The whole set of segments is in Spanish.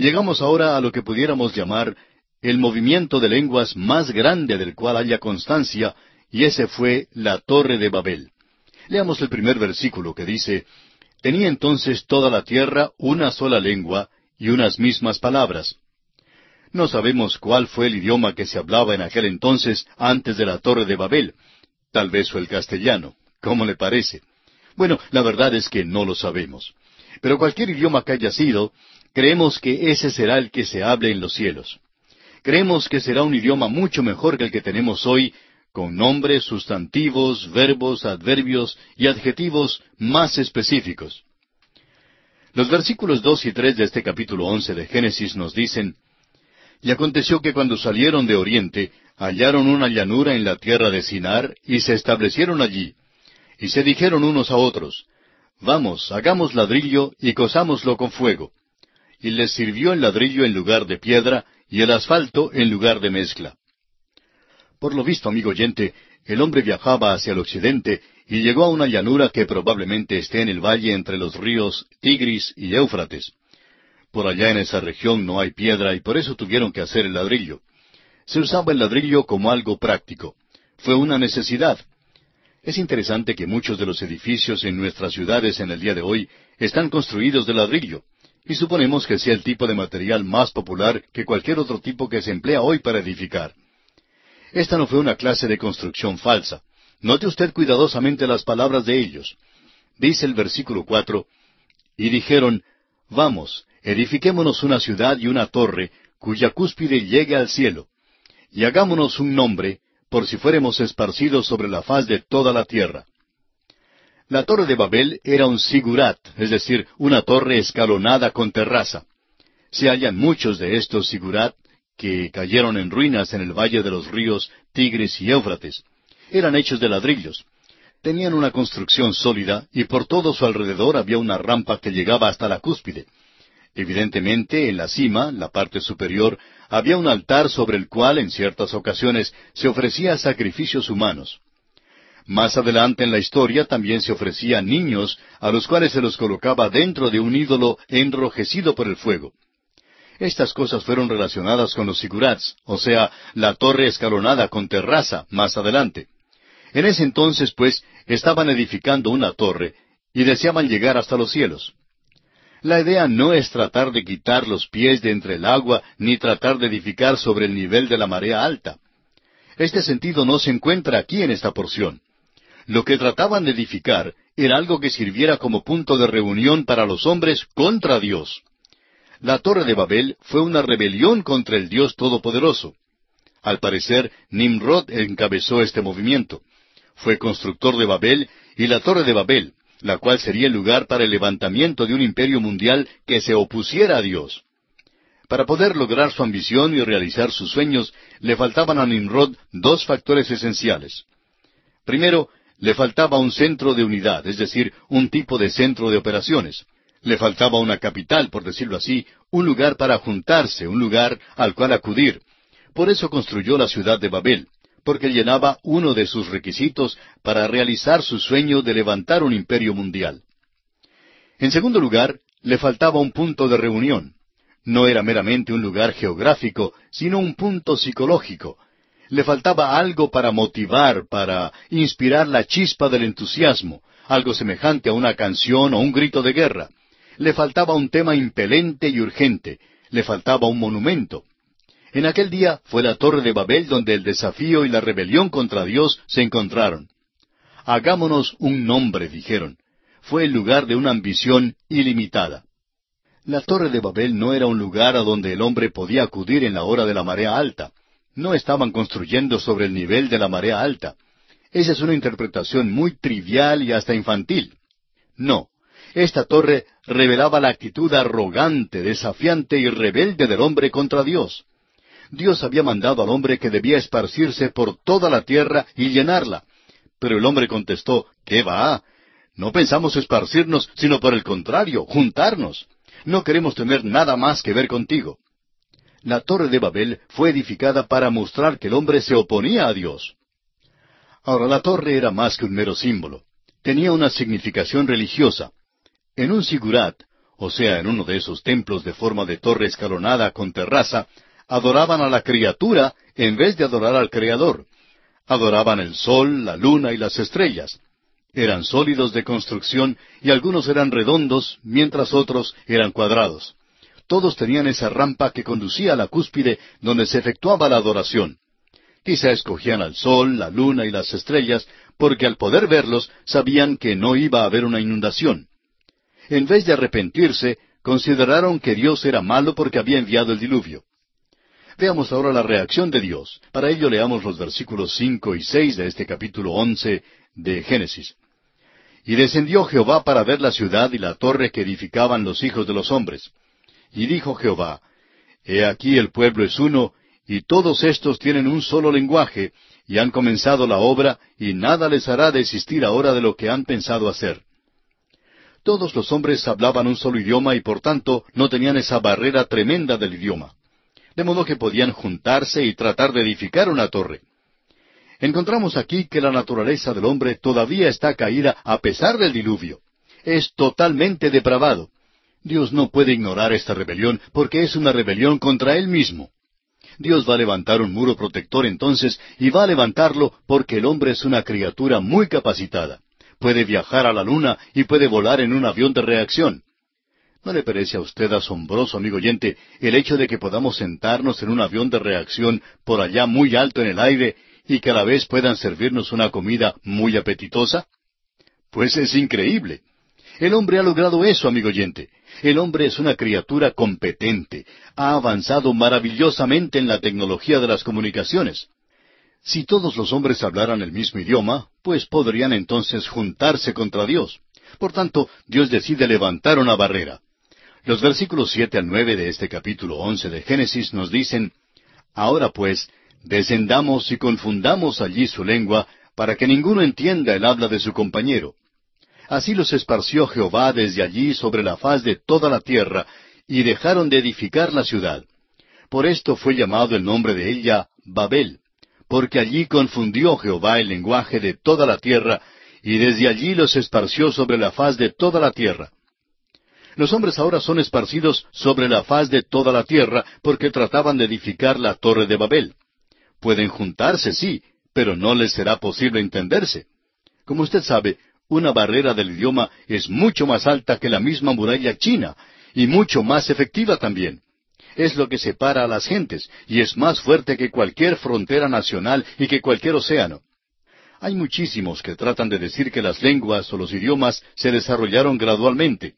Llegamos ahora a lo que pudiéramos llamar el movimiento de lenguas más grande del cual haya constancia, y ese fue la Torre de Babel. Leamos el primer versículo que dice, Tenía entonces toda la tierra una sola lengua y unas mismas palabras. No sabemos cuál fue el idioma que se hablaba en aquel entonces antes de la Torre de Babel. Tal vez fue el castellano. ¿Cómo le parece? Bueno, la verdad es que no lo sabemos. Pero cualquier idioma que haya sido, creemos que ese será el que se hable en los cielos. Creemos que será un idioma mucho mejor que el que tenemos hoy, con nombres, sustantivos, verbos, adverbios y adjetivos más específicos. Los versículos dos y tres de este capítulo once de Génesis nos dicen Y aconteció que cuando salieron de Oriente, hallaron una llanura en la tierra de Sinar, y se establecieron allí. Y se dijeron unos a otros, Vamos, hagamos ladrillo y cosámoslo con fuego. Y les sirvió el ladrillo en lugar de piedra, y el asfalto en lugar de mezcla. Por lo visto, amigo oyente, el hombre viajaba hacia el occidente y llegó a una llanura que probablemente esté en el valle entre los ríos Tigris y Éufrates. Por allá en esa región no hay piedra y por eso tuvieron que hacer el ladrillo. Se usaba el ladrillo como algo práctico. Fue una necesidad. Es interesante que muchos de los edificios en nuestras ciudades en el día de hoy están construidos de ladrillo, y suponemos que sea el tipo de material más popular que cualquier otro tipo que se emplea hoy para edificar. Esta no fue una clase de construcción falsa. Note usted cuidadosamente las palabras de ellos. Dice el versículo cuatro, y dijeron, Vamos, edifiquémonos una ciudad y una torre, cuya cúspide llegue al cielo, y hagámonos un nombre, por si fuéremos esparcidos sobre la faz de toda la tierra. La torre de Babel era un sigurat, es decir, una torre escalonada con terraza. Se hallan muchos de estos sigurat que cayeron en ruinas en el valle de los ríos Tigris y Éufrates. Eran hechos de ladrillos. Tenían una construcción sólida y por todo su alrededor había una rampa que llegaba hasta la cúspide. Evidentemente, en la cima, la parte superior, había un altar sobre el cual en ciertas ocasiones se ofrecía sacrificios humanos. Más adelante en la historia también se ofrecían niños a los cuales se los colocaba dentro de un ídolo enrojecido por el fuego. Estas cosas fueron relacionadas con los sigurats, o sea, la torre escalonada con terraza, más adelante. En ese entonces, pues, estaban edificando una torre y deseaban llegar hasta los cielos. La idea no es tratar de quitar los pies de entre el agua ni tratar de edificar sobre el nivel de la marea alta. Este sentido no se encuentra aquí en esta porción. Lo que trataban de edificar era algo que sirviera como punto de reunión para los hombres contra Dios. La Torre de Babel fue una rebelión contra el Dios Todopoderoso. Al parecer, Nimrod encabezó este movimiento. Fue constructor de Babel y la Torre de Babel, la cual sería el lugar para el levantamiento de un imperio mundial que se opusiera a Dios. Para poder lograr su ambición y realizar sus sueños, le faltaban a Nimrod dos factores esenciales. Primero, le faltaba un centro de unidad, es decir, un tipo de centro de operaciones. Le faltaba una capital, por decirlo así, un lugar para juntarse, un lugar al cual acudir. Por eso construyó la ciudad de Babel, porque llenaba uno de sus requisitos para realizar su sueño de levantar un imperio mundial. En segundo lugar, le faltaba un punto de reunión. No era meramente un lugar geográfico, sino un punto psicológico. Le faltaba algo para motivar, para inspirar la chispa del entusiasmo, algo semejante a una canción o un grito de guerra le faltaba un tema impelente y urgente, le faltaba un monumento. En aquel día fue la torre de Babel donde el desafío y la rebelión contra Dios se encontraron. Hagámonos un nombre, dijeron. Fue el lugar de una ambición ilimitada. La torre de Babel no era un lugar a donde el hombre podía acudir en la hora de la marea alta. No estaban construyendo sobre el nivel de la marea alta. Esa es una interpretación muy trivial y hasta infantil. No, esta torre revelaba la actitud arrogante, desafiante y rebelde del hombre contra Dios. Dios había mandado al hombre que debía esparcirse por toda la tierra y llenarla. Pero el hombre contestó, ¿qué va? No pensamos esparcirnos, sino por el contrario, juntarnos. No queremos tener nada más que ver contigo. La torre de Babel fue edificada para mostrar que el hombre se oponía a Dios. Ahora, la torre era más que un mero símbolo. Tenía una significación religiosa. En un sigurat, o sea, en uno de esos templos de forma de torre escalonada con terraza, adoraban a la criatura en vez de adorar al Creador. Adoraban el sol, la luna y las estrellas. Eran sólidos de construcción y algunos eran redondos, mientras otros eran cuadrados. Todos tenían esa rampa que conducía a la cúspide donde se efectuaba la adoración. Quizá escogían al sol, la luna y las estrellas, porque al poder verlos sabían que no iba a haber una inundación. En vez de arrepentirse, consideraron que Dios era malo porque había enviado el diluvio. Veamos ahora la reacción de Dios. Para ello leamos los versículos cinco y seis de este capítulo once de Génesis. Y descendió Jehová para ver la ciudad y la torre que edificaban los hijos de los hombres. Y dijo Jehová, He aquí el pueblo es uno, y todos estos tienen un solo lenguaje, y han comenzado la obra, y nada les hará desistir ahora de lo que han pensado hacer. Todos los hombres hablaban un solo idioma y por tanto no tenían esa barrera tremenda del idioma. De modo que podían juntarse y tratar de edificar una torre. Encontramos aquí que la naturaleza del hombre todavía está caída a pesar del diluvio. Es totalmente depravado. Dios no puede ignorar esta rebelión porque es una rebelión contra Él mismo. Dios va a levantar un muro protector entonces y va a levantarlo porque el hombre es una criatura muy capacitada. Puede viajar a la luna y puede volar en un avión de reacción. ¿No le parece a usted asombroso, amigo oyente, el hecho de que podamos sentarnos en un avión de reacción por allá muy alto en el aire y que a la vez puedan servirnos una comida muy apetitosa? Pues es increíble. El hombre ha logrado eso, amigo oyente. El hombre es una criatura competente. Ha avanzado maravillosamente en la tecnología de las comunicaciones. Si todos los hombres hablaran el mismo idioma, pues podrían entonces juntarse contra Dios. Por tanto, Dios decide levantar una barrera. Los versículos siete al nueve de este capítulo once de Génesis nos dicen Ahora pues, descendamos y confundamos allí su lengua, para que ninguno entienda el habla de su compañero. Así los esparció Jehová desde allí sobre la faz de toda la tierra, y dejaron de edificar la ciudad. Por esto fue llamado el nombre de ella Babel, porque allí confundió Jehová el lenguaje de toda la tierra, y desde allí los esparció sobre la faz de toda la tierra. Los hombres ahora son esparcidos sobre la faz de toda la tierra porque trataban de edificar la torre de Babel. Pueden juntarse, sí, pero no les será posible entenderse. Como usted sabe, una barrera del idioma es mucho más alta que la misma muralla china y mucho más efectiva también. Es lo que separa a las gentes y es más fuerte que cualquier frontera nacional y que cualquier océano. Hay muchísimos que tratan de decir que las lenguas o los idiomas se desarrollaron gradualmente.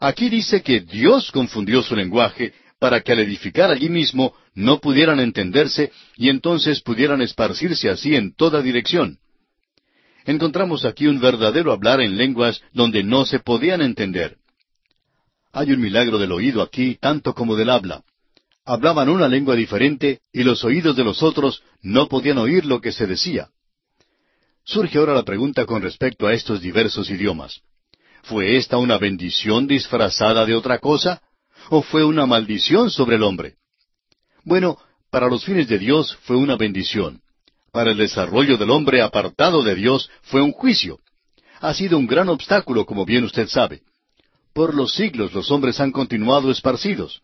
Aquí dice que Dios confundió su lenguaje para que al edificar allí mismo no pudieran entenderse y entonces pudieran esparcirse así en toda dirección. Encontramos aquí un verdadero hablar en lenguas donde no se podían entender. Hay un milagro del oído aquí tanto como del habla. Hablaban una lengua diferente y los oídos de los otros no podían oír lo que se decía. Surge ahora la pregunta con respecto a estos diversos idiomas. ¿Fue esta una bendición disfrazada de otra cosa? ¿O fue una maldición sobre el hombre? Bueno, para los fines de Dios fue una bendición. Para el desarrollo del hombre apartado de Dios fue un juicio. Ha sido un gran obstáculo, como bien usted sabe. Por los siglos los hombres han continuado esparcidos.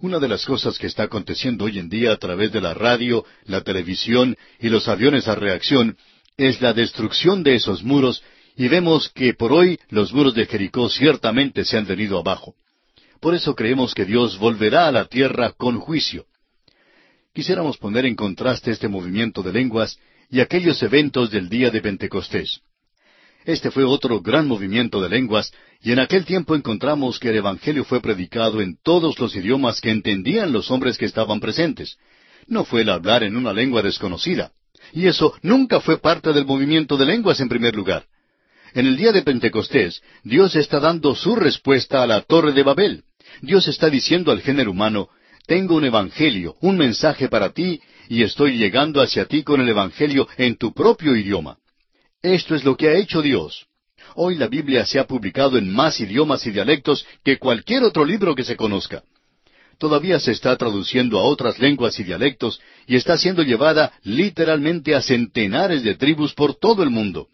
Una de las cosas que está aconteciendo hoy en día a través de la radio, la televisión y los aviones a reacción es la destrucción de esos muros y vemos que por hoy los muros de Jericó ciertamente se han venido abajo. Por eso creemos que Dios volverá a la tierra con juicio. Quisiéramos poner en contraste este movimiento de lenguas y aquellos eventos del día de Pentecostés. Este fue otro gran movimiento de lenguas, y en aquel tiempo encontramos que el Evangelio fue predicado en todos los idiomas que entendían los hombres que estaban presentes. No fue el hablar en una lengua desconocida. Y eso nunca fue parte del movimiento de lenguas en primer lugar. En el día de Pentecostés, Dios está dando su respuesta a la torre de Babel. Dios está diciendo al género humano, tengo un evangelio, un mensaje para ti, y estoy llegando hacia ti con el evangelio en tu propio idioma. Esto es lo que ha hecho Dios. Hoy la Biblia se ha publicado en más idiomas y dialectos que cualquier otro libro que se conozca. Todavía se está traduciendo a otras lenguas y dialectos y está siendo llevada literalmente a centenares de tribus por todo el mundo.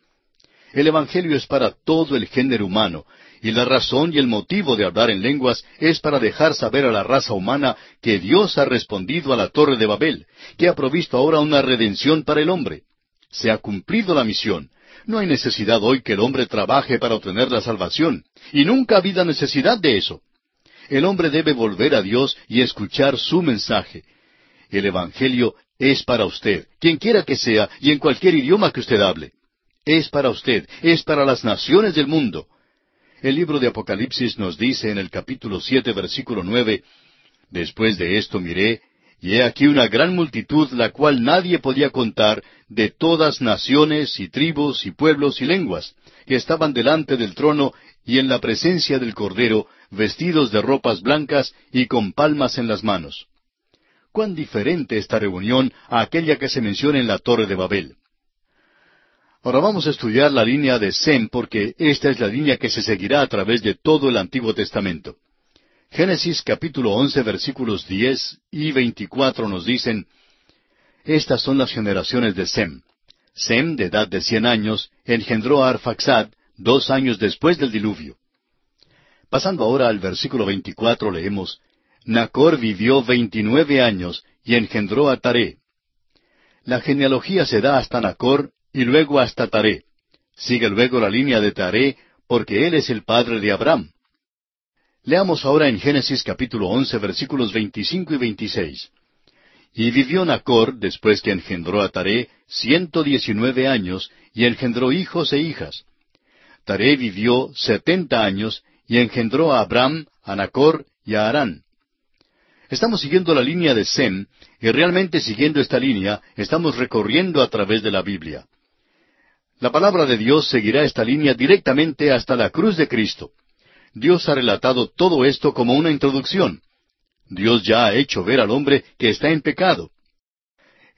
El Evangelio es para todo el género humano, y la razón y el motivo de hablar en lenguas es para dejar saber a la raza humana que Dios ha respondido a la torre de Babel, que ha provisto ahora una redención para el hombre. Se ha cumplido la misión. No hay necesidad hoy que el hombre trabaje para obtener la salvación, y nunca ha habido necesidad de eso. El hombre debe volver a Dios y escuchar su mensaje. El Evangelio es para usted, quien quiera que sea, y en cualquier idioma que usted hable. Es para usted, es para las naciones del mundo. El libro de Apocalipsis nos dice en el capítulo siete, versículo nueve, Después de esto miré, y he aquí una gran multitud, la cual nadie podía contar, de todas naciones y tribus y pueblos y lenguas, que estaban delante del trono y en la presencia del Cordero, vestidos de ropas blancas y con palmas en las manos. Cuán diferente esta reunión a aquella que se menciona en la Torre de Babel. Ahora vamos a estudiar la línea de Sem porque esta es la línea que se seguirá a través de todo el Antiguo Testamento. Génesis capítulo once versículos diez y veinticuatro nos dicen, Estas son las generaciones de Sem. Sem, de edad de cien años, engendró a Arfaxad dos años después del diluvio. Pasando ahora al versículo veinticuatro leemos, Nacor vivió veintinueve años y engendró a Taré. La genealogía se da hasta Nacor y luego hasta Taré. Sigue luego la línea de Taré, porque él es el padre de Abraham. Leamos ahora en Génesis capítulo once versículos veinticinco y veintiséis. Y vivió Nacor, después que engendró a Taré, ciento diecinueve años, y engendró hijos e hijas. Taré vivió setenta años, y engendró a Abraham, a Nacor y a Harán. Estamos siguiendo la línea de Sem, y realmente siguiendo esta línea, estamos recorriendo a través de la Biblia. La palabra de Dios seguirá esta línea directamente hasta la cruz de Cristo. Dios ha relatado todo esto como una introducción. Dios ya ha hecho ver al hombre que está en pecado.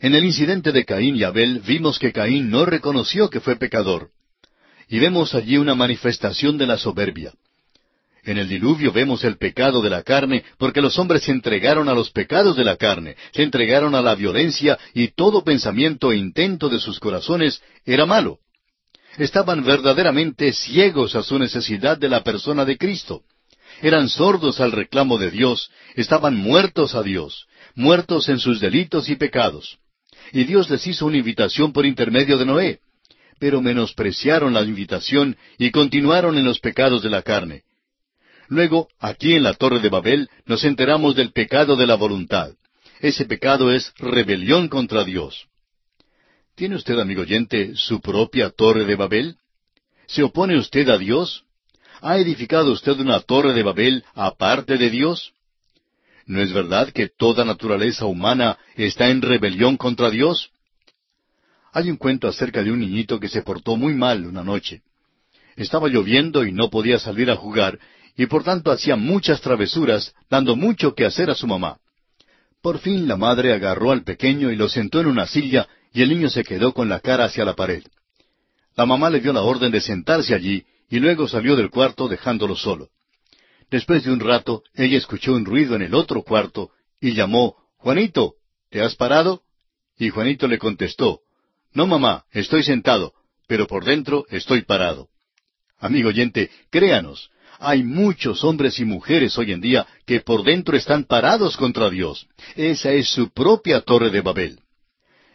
En el incidente de Caín y Abel vimos que Caín no reconoció que fue pecador. Y vemos allí una manifestación de la soberbia. En el diluvio vemos el pecado de la carne porque los hombres se entregaron a los pecados de la carne, se entregaron a la violencia y todo pensamiento e intento de sus corazones era malo estaban verdaderamente ciegos a su necesidad de la persona de Cristo. Eran sordos al reclamo de Dios, estaban muertos a Dios, muertos en sus delitos y pecados. Y Dios les hizo una invitación por intermedio de Noé, pero menospreciaron la invitación y continuaron en los pecados de la carne. Luego, aquí en la Torre de Babel, nos enteramos del pecado de la voluntad. Ese pecado es rebelión contra Dios. ¿Tiene usted, amigo oyente, su propia torre de Babel? ¿Se opone usted a Dios? ¿Ha edificado usted una torre de Babel aparte de Dios? ¿No es verdad que toda naturaleza humana está en rebelión contra Dios? Hay un cuento acerca de un niñito que se portó muy mal una noche. Estaba lloviendo y no podía salir a jugar, y por tanto hacía muchas travesuras, dando mucho que hacer a su mamá. Por fin la madre agarró al pequeño y lo sentó en una silla y el niño se quedó con la cara hacia la pared. La mamá le dio la orden de sentarse allí y luego salió del cuarto dejándolo solo. Después de un rato, ella escuchó un ruido en el otro cuarto y llamó, Juanito, ¿te has parado? Y Juanito le contestó, No, mamá, estoy sentado, pero por dentro estoy parado. Amigo oyente, créanos, hay muchos hombres y mujeres hoy en día que por dentro están parados contra Dios. Esa es su propia torre de Babel.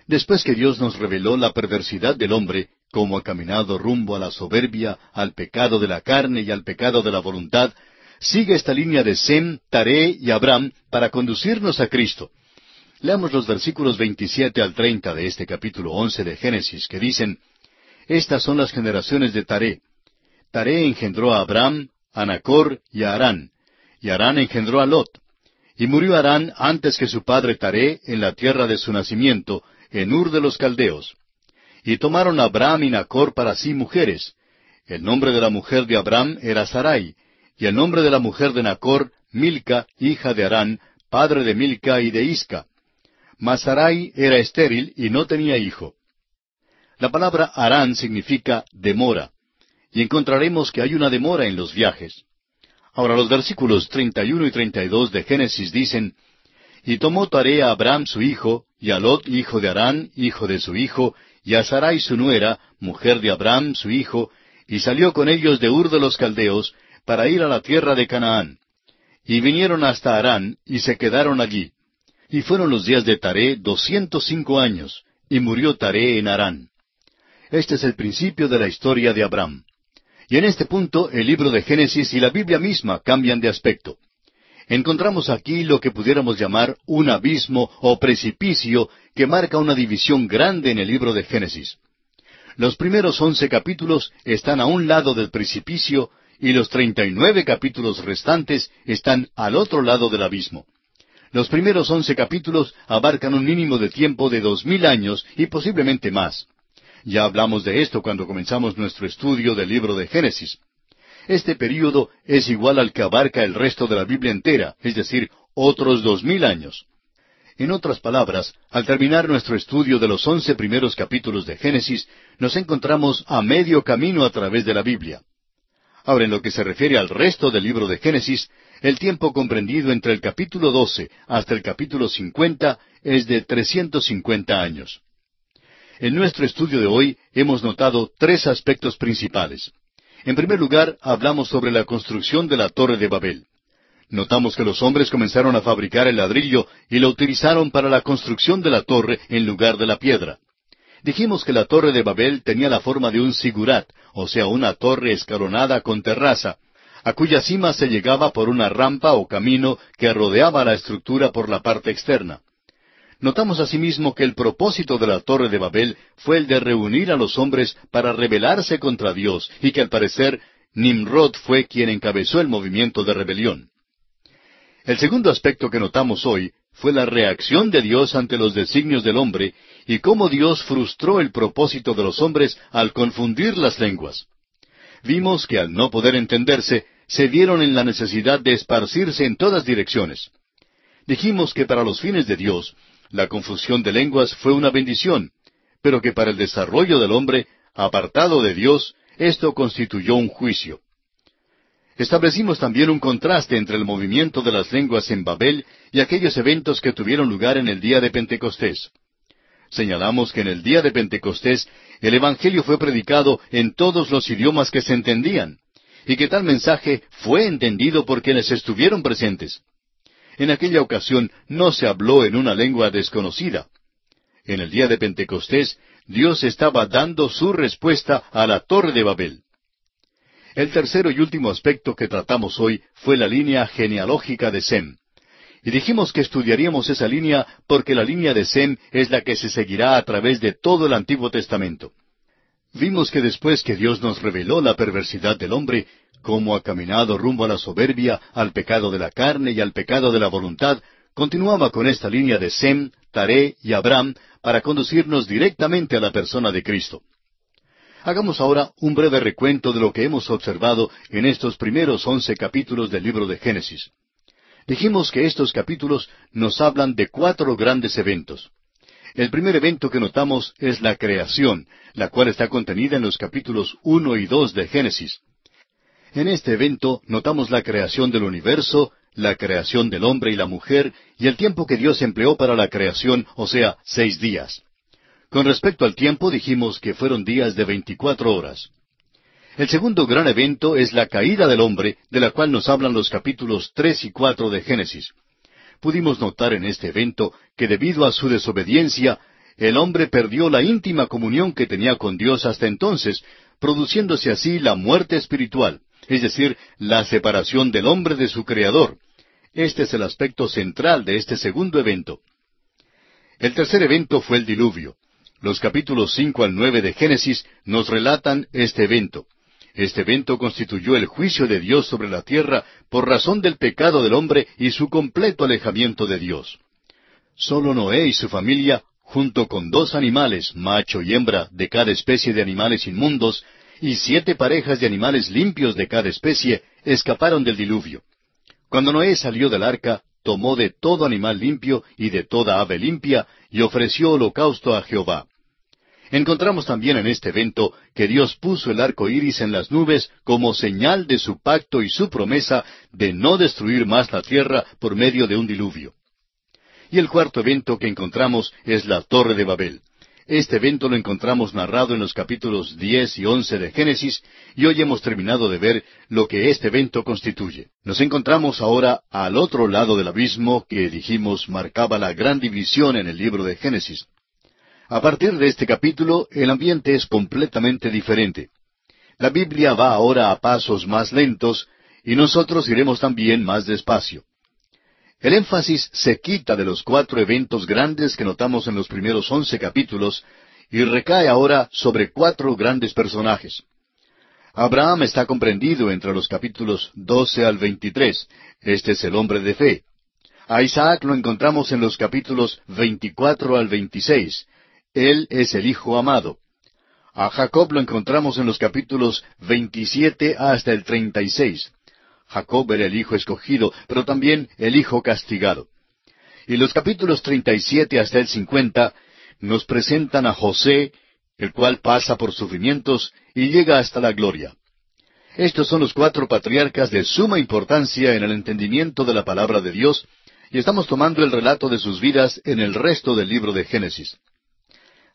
Después que Dios nos reveló la perversidad del hombre, como ha caminado rumbo a la soberbia, al pecado de la carne y al pecado de la voluntad, sigue esta línea de Sem, Taré y Abraham para conducirnos a Cristo. Leamos los versículos 27 al 30 de este capítulo 11 de Génesis, que dicen, Estas son las generaciones de Taré. Taré engendró a Abraham, a Nacor y a Harán, y Harán engendró a Lot. Y murió Harán antes que su padre Taré en la tierra de su nacimiento, en Ur de los Caldeos. Y tomaron a Abraham y Nacor para sí mujeres. El nombre de la mujer de Abraham era Sarai, y el nombre de la mujer de Nacor, Milca, hija de Arán, padre de Milca y de Isca. Mas Sarai era estéril y no tenía hijo. La palabra Arán significa demora, y encontraremos que hay una demora en los viajes. Ahora los versículos 31 y 32 de Génesis dicen, Y tomó tarea a Abraham su hijo, y a Lot hijo de Arán, hijo de su hijo, y a Sarai su nuera, mujer de Abraham su hijo, y salió con ellos de Ur de los Caldeos, para ir a la tierra de Canaán. Y vinieron hasta Harán y se quedaron allí. Y fueron los días de Taré doscientos cinco años, y murió Taré en Harán. Este es el principio de la historia de Abraham. Y en este punto el libro de Génesis y la Biblia misma cambian de aspecto. Encontramos aquí lo que pudiéramos llamar un abismo o precipicio que marca una división grande en el libro de Génesis. Los primeros once capítulos están a un lado del precipicio y los treinta y nueve capítulos restantes están al otro lado del abismo. Los primeros once capítulos abarcan un mínimo de tiempo de dos mil años y posiblemente más. Ya hablamos de esto cuando comenzamos nuestro estudio del libro de Génesis. Este período es igual al que abarca el resto de la Biblia entera, es decir, otros dos mil años. En otras palabras, al terminar nuestro estudio de los once primeros capítulos de Génesis, nos encontramos a medio camino a través de la Biblia. Ahora, en lo que se refiere al resto del libro de Génesis, el tiempo comprendido entre el capítulo doce hasta el capítulo cincuenta es de trescientos cincuenta años. En nuestro estudio de hoy hemos notado tres aspectos principales. En primer lugar, hablamos sobre la construcción de la Torre de Babel. Notamos que los hombres comenzaron a fabricar el ladrillo y lo utilizaron para la construcción de la torre en lugar de la piedra. Dijimos que la torre de Babel tenía la forma de un sigurat, o sea, una torre escalonada con terraza, a cuya cima se llegaba por una rampa o camino que rodeaba la estructura por la parte externa. Notamos asimismo que el propósito de la torre de Babel fue el de reunir a los hombres para rebelarse contra Dios y que al parecer Nimrod fue quien encabezó el movimiento de rebelión. El segundo aspecto que notamos hoy fue la reacción de Dios ante los designios del hombre y cómo Dios frustró el propósito de los hombres al confundir las lenguas. Vimos que al no poder entenderse, se vieron en la necesidad de esparcirse en todas direcciones. Dijimos que para los fines de Dios, la confusión de lenguas fue una bendición, pero que para el desarrollo del hombre, apartado de Dios, esto constituyó un juicio. Establecimos también un contraste entre el movimiento de las lenguas en Babel y aquellos eventos que tuvieron lugar en el día de Pentecostés. Señalamos que en el día de Pentecostés el Evangelio fue predicado en todos los idiomas que se entendían, y que tal mensaje fue entendido por quienes estuvieron presentes. En aquella ocasión no se habló en una lengua desconocida. En el día de Pentecostés, Dios estaba dando su respuesta a la torre de Babel. El tercero y último aspecto que tratamos hoy fue la línea genealógica de Sem. Y dijimos que estudiaríamos esa línea porque la línea de Sem es la que se seguirá a través de todo el Antiguo Testamento. Vimos que después que Dios nos reveló la perversidad del hombre, cómo ha caminado rumbo a la soberbia, al pecado de la carne y al pecado de la voluntad, continuaba con esta línea de Sem, Taré y Abraham para conducirnos directamente a la persona de Cristo. Hagamos ahora un breve recuento de lo que hemos observado en estos primeros once capítulos del libro de Génesis. Dijimos que estos capítulos nos hablan de cuatro grandes eventos. El primer evento que notamos es la creación, la cual está contenida en los capítulos uno y dos de Génesis. En este evento notamos la creación del universo, la creación del hombre y la mujer, y el tiempo que Dios empleó para la creación, o sea, seis días. Con respecto al tiempo dijimos que fueron días de veinticuatro horas. El segundo gran evento es la caída del hombre, de la cual nos hablan los capítulos tres y cuatro de Génesis. Pudimos notar en este evento que debido a su desobediencia, el hombre perdió la íntima comunión que tenía con Dios hasta entonces, produciéndose así la muerte espiritual, es decir, la separación del hombre de su Creador. Este es el aspecto central de este segundo evento. El tercer evento fue el diluvio. Los capítulos cinco al nueve de Génesis nos relatan este evento. Este evento constituyó el juicio de Dios sobre la tierra por razón del pecado del hombre y su completo alejamiento de Dios. Solo Noé y su familia, junto con dos animales, macho y hembra, de cada especie de animales inmundos, y siete parejas de animales limpios de cada especie, escaparon del diluvio. Cuando Noé salió del arca, tomó de todo animal limpio y de toda ave limpia, y ofreció holocausto a Jehová. Encontramos también en este evento que Dios puso el arco iris en las nubes como señal de su pacto y su promesa de no destruir más la tierra por medio de un diluvio. Y el cuarto evento que encontramos es la Torre de Babel. Este evento lo encontramos narrado en los capítulos diez y once de Génesis, y hoy hemos terminado de ver lo que este evento constituye. Nos encontramos ahora al otro lado del abismo que dijimos marcaba la gran división en el libro de Génesis. A partir de este capítulo, el ambiente es completamente diferente. La Biblia va ahora a pasos más lentos, y nosotros iremos también más despacio. El énfasis se quita de los cuatro eventos grandes que notamos en los primeros once capítulos y recae ahora sobre cuatro grandes personajes. Abraham está comprendido entre los capítulos doce al veintitrés. Este es el hombre de fe. A Isaac lo encontramos en los capítulos veinticuatro al veintiséis. Él es el Hijo amado. A Jacob lo encontramos en los capítulos veintisiete hasta el treinta y seis. Jacob era el hijo escogido, pero también el hijo castigado. Y los capítulos 37 hasta el 50 nos presentan a José, el cual pasa por sufrimientos y llega hasta la gloria. Estos son los cuatro patriarcas de suma importancia en el entendimiento de la palabra de Dios, y estamos tomando el relato de sus vidas en el resto del libro de Génesis.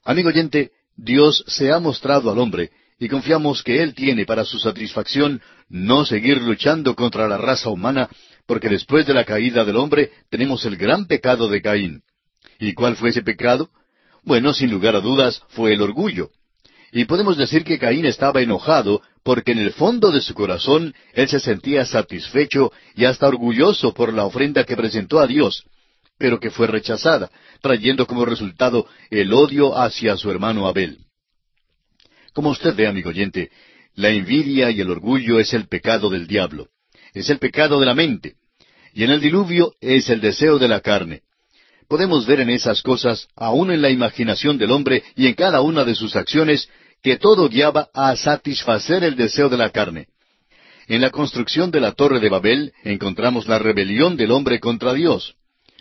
Amigo oyente, Dios se ha mostrado al hombre y confiamos que Él tiene para su satisfacción no seguir luchando contra la raza humana, porque después de la caída del hombre tenemos el gran pecado de Caín. ¿Y cuál fue ese pecado? Bueno, sin lugar a dudas, fue el orgullo. Y podemos decir que Caín estaba enojado porque en el fondo de su corazón él se sentía satisfecho y hasta orgulloso por la ofrenda que presentó a Dios, pero que fue rechazada, trayendo como resultado el odio hacia su hermano Abel. Como usted ve, amigo oyente, la envidia y el orgullo es el pecado del diablo. Es el pecado de la mente. Y en el diluvio es el deseo de la carne. Podemos ver en esas cosas, aun en la imaginación del hombre y en cada una de sus acciones, que todo guiaba a satisfacer el deseo de la carne. En la construcción de la torre de Babel encontramos la rebelión del hombre contra Dios.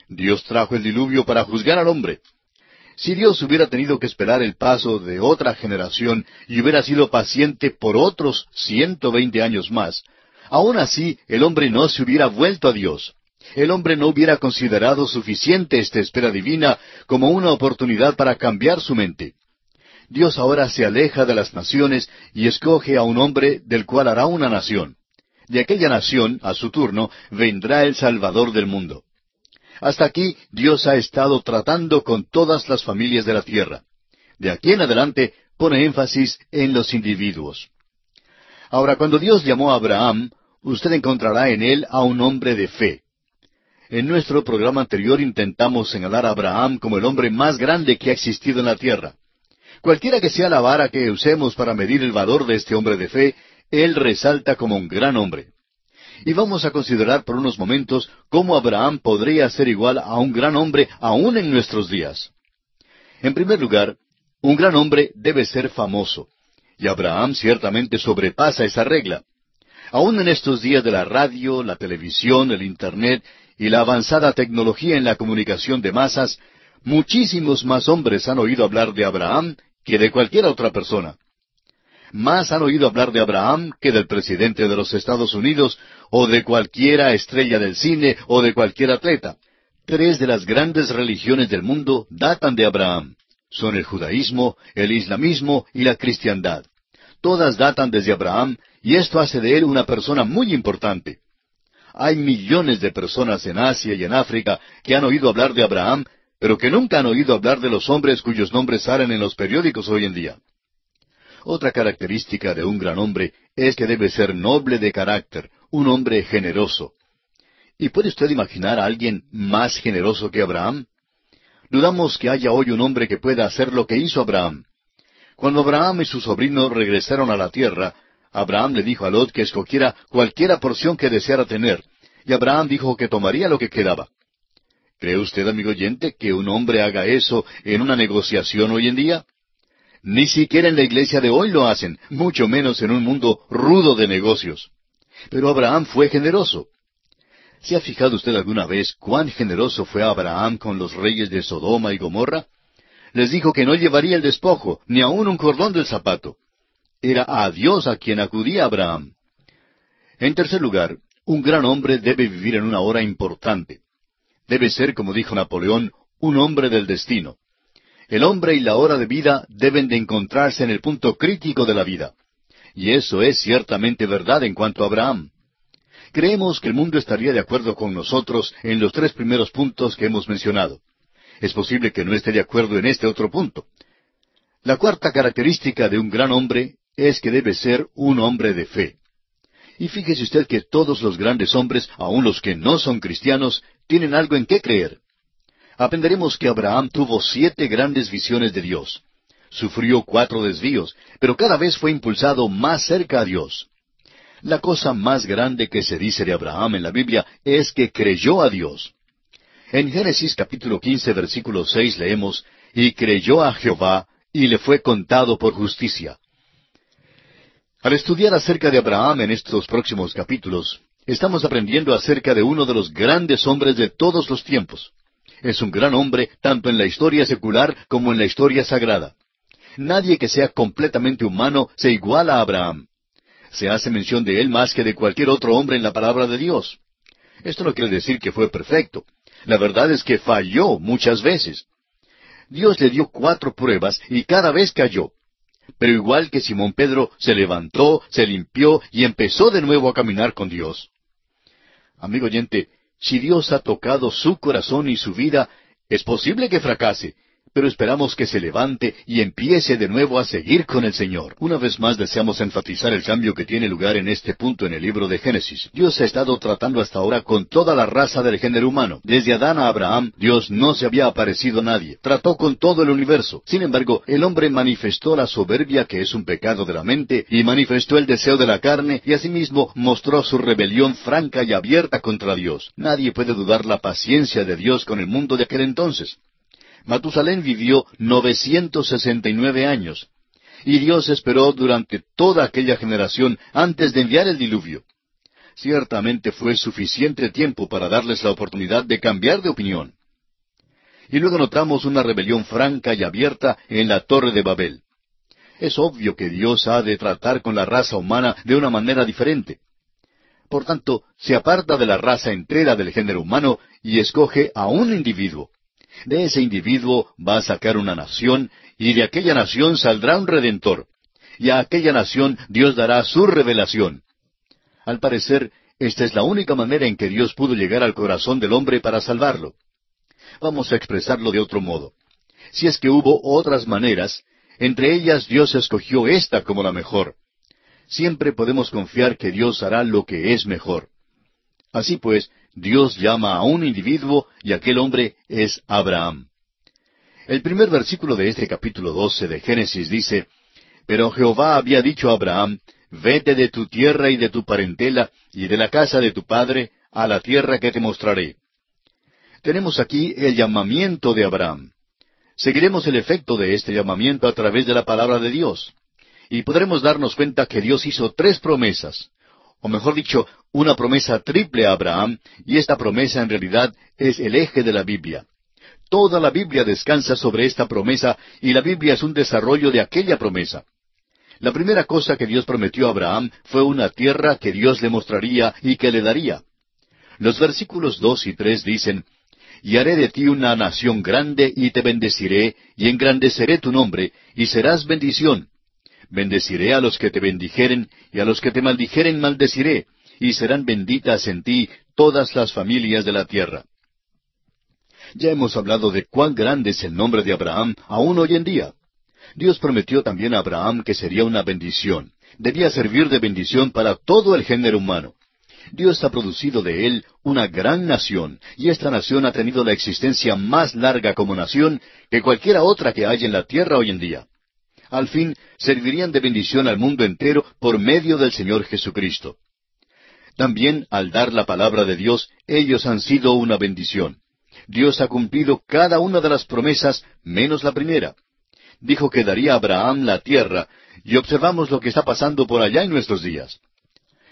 Dios trajo el diluvio para juzgar al hombre. Si Dios hubiera tenido que esperar el paso de otra generación y hubiera sido paciente por otros ciento veinte años más, aún así el hombre no se hubiera vuelto a Dios. El hombre no hubiera considerado suficiente esta espera divina como una oportunidad para cambiar su mente. Dios ahora se aleja de las naciones y escoge a un hombre del cual hará una nación. De aquella nación, a su turno, vendrá el Salvador del mundo. Hasta aquí Dios ha estado tratando con todas las familias de la tierra. De aquí en adelante pone énfasis en los individuos. Ahora, cuando Dios llamó a Abraham, usted encontrará en él a un hombre de fe. En nuestro programa anterior intentamos señalar a Abraham como el hombre más grande que ha existido en la tierra. Cualquiera que sea la vara que usemos para medir el valor de este hombre de fe, él resalta como un gran hombre. Y vamos a considerar por unos momentos cómo Abraham podría ser igual a un gran hombre aún en nuestros días. En primer lugar, un gran hombre debe ser famoso. Y Abraham ciertamente sobrepasa esa regla. Aún en estos días de la radio, la televisión, el Internet y la avanzada tecnología en la comunicación de masas, muchísimos más hombres han oído hablar de Abraham que de cualquier otra persona. Más han oído hablar de Abraham que del presidente de los Estados Unidos o de cualquiera estrella del cine o de cualquier atleta. Tres de las grandes religiones del mundo datan de Abraham. Son el judaísmo, el islamismo y la cristiandad. Todas datan desde Abraham y esto hace de él una persona muy importante. Hay millones de personas en Asia y en África que han oído hablar de Abraham, pero que nunca han oído hablar de los hombres cuyos nombres salen en los periódicos hoy en día. Otra característica de un gran hombre es que debe ser noble de carácter, un hombre generoso. ¿Y puede usted imaginar a alguien más generoso que Abraham? Dudamos que haya hoy un hombre que pueda hacer lo que hizo Abraham. Cuando Abraham y su sobrino regresaron a la tierra, Abraham le dijo a Lot que escogiera cualquiera porción que deseara tener, y Abraham dijo que tomaría lo que quedaba. ¿Cree usted, amigo oyente, que un hombre haga eso en una negociación hoy en día? Ni siquiera en la iglesia de hoy lo hacen, mucho menos en un mundo rudo de negocios. Pero Abraham fue generoso. ¿Se ha fijado usted alguna vez cuán generoso fue Abraham con los reyes de Sodoma y Gomorra? Les dijo que no llevaría el despojo, ni aun un cordón del zapato. Era a Dios a quien acudía Abraham. En tercer lugar, un gran hombre debe vivir en una hora importante. Debe ser, como dijo Napoleón, un hombre del destino. El hombre y la hora de vida deben de encontrarse en el punto crítico de la vida. Y eso es ciertamente verdad en cuanto a Abraham. Creemos que el mundo estaría de acuerdo con nosotros en los tres primeros puntos que hemos mencionado. Es posible que no esté de acuerdo en este otro punto. La cuarta característica de un gran hombre es que debe ser un hombre de fe. Y fíjese usted que todos los grandes hombres, aun los que no son cristianos, tienen algo en qué creer. Aprenderemos que Abraham tuvo siete grandes visiones de Dios. Sufrió cuatro desvíos, pero cada vez fue impulsado más cerca a Dios. La cosa más grande que se dice de Abraham en la Biblia es que creyó a Dios. En Génesis capítulo quince versículo seis leemos, y creyó a Jehová, y le fue contado por justicia. Al estudiar acerca de Abraham en estos próximos capítulos, estamos aprendiendo acerca de uno de los grandes hombres de todos los tiempos. Es un gran hombre tanto en la historia secular como en la historia sagrada. Nadie que sea completamente humano se iguala a Abraham. Se hace mención de él más que de cualquier otro hombre en la palabra de Dios. Esto no quiere decir que fue perfecto. La verdad es que falló muchas veces. Dios le dio cuatro pruebas y cada vez cayó. Pero igual que Simón Pedro, se levantó, se limpió y empezó de nuevo a caminar con Dios. Amigo oyente, si Dios ha tocado su corazón y su vida, es posible que fracase, pero esperamos que se levante y empiece de nuevo a seguir con el Señor. Una vez más deseamos enfatizar el cambio que tiene lugar en este punto en el libro de Génesis. Dios ha estado tratando hasta ahora con toda la raza del género humano. Desde Adán a Abraham, Dios no se había aparecido a nadie. Trató con todo el universo. Sin embargo, el hombre manifestó la soberbia que es un pecado de la mente y manifestó el deseo de la carne y asimismo mostró su rebelión franca y abierta contra Dios. Nadie puede dudar la paciencia de Dios con el mundo de aquel entonces. Matusalén vivió 969 años, y Dios esperó durante toda aquella generación antes de enviar el diluvio. Ciertamente fue suficiente tiempo para darles la oportunidad de cambiar de opinión. Y luego notamos una rebelión franca y abierta en la Torre de Babel. Es obvio que Dios ha de tratar con la raza humana de una manera diferente. Por tanto, se aparta de la raza entera del género humano y escoge a un individuo. De ese individuo va a sacar una nación, y de aquella nación saldrá un redentor. Y a aquella nación Dios dará su revelación. Al parecer, esta es la única manera en que Dios pudo llegar al corazón del hombre para salvarlo. Vamos a expresarlo de otro modo. Si es que hubo otras maneras, entre ellas Dios escogió esta como la mejor. Siempre podemos confiar que Dios hará lo que es mejor. Así pues, Dios llama a un individuo y aquel hombre es Abraham. El primer versículo de este capítulo doce de Génesis dice, Pero Jehová había dicho a Abraham, Vete de tu tierra y de tu parentela y de la casa de tu padre a la tierra que te mostraré. Tenemos aquí el llamamiento de Abraham. Seguiremos el efecto de este llamamiento a través de la palabra de Dios. Y podremos darnos cuenta que Dios hizo tres promesas o mejor dicho, una promesa triple a Abraham, y esta promesa en realidad es el eje de la Biblia. Toda la Biblia descansa sobre esta promesa y la Biblia es un desarrollo de aquella promesa. La primera cosa que Dios prometió a Abraham fue una tierra que Dios le mostraría y que le daría. Los versículos dos y tres dicen, Y haré de ti una nación grande y te bendeciré, y engrandeceré tu nombre, y serás bendición, Bendeciré a los que te bendijeren, y a los que te maldijeren maldeciré, y serán benditas en ti todas las familias de la tierra. Ya hemos hablado de cuán grande es el nombre de Abraham aún hoy en día. Dios prometió también a Abraham que sería una bendición. Debía servir de bendición para todo el género humano. Dios ha producido de él una gran nación, y esta nación ha tenido la existencia más larga como nación que cualquiera otra que haya en la tierra hoy en día al fin servirían de bendición al mundo entero por medio del Señor Jesucristo. También, al dar la palabra de Dios, ellos han sido una bendición. Dios ha cumplido cada una de las promesas, menos la primera. Dijo que daría a Abraham la tierra, y observamos lo que está pasando por allá en nuestros días.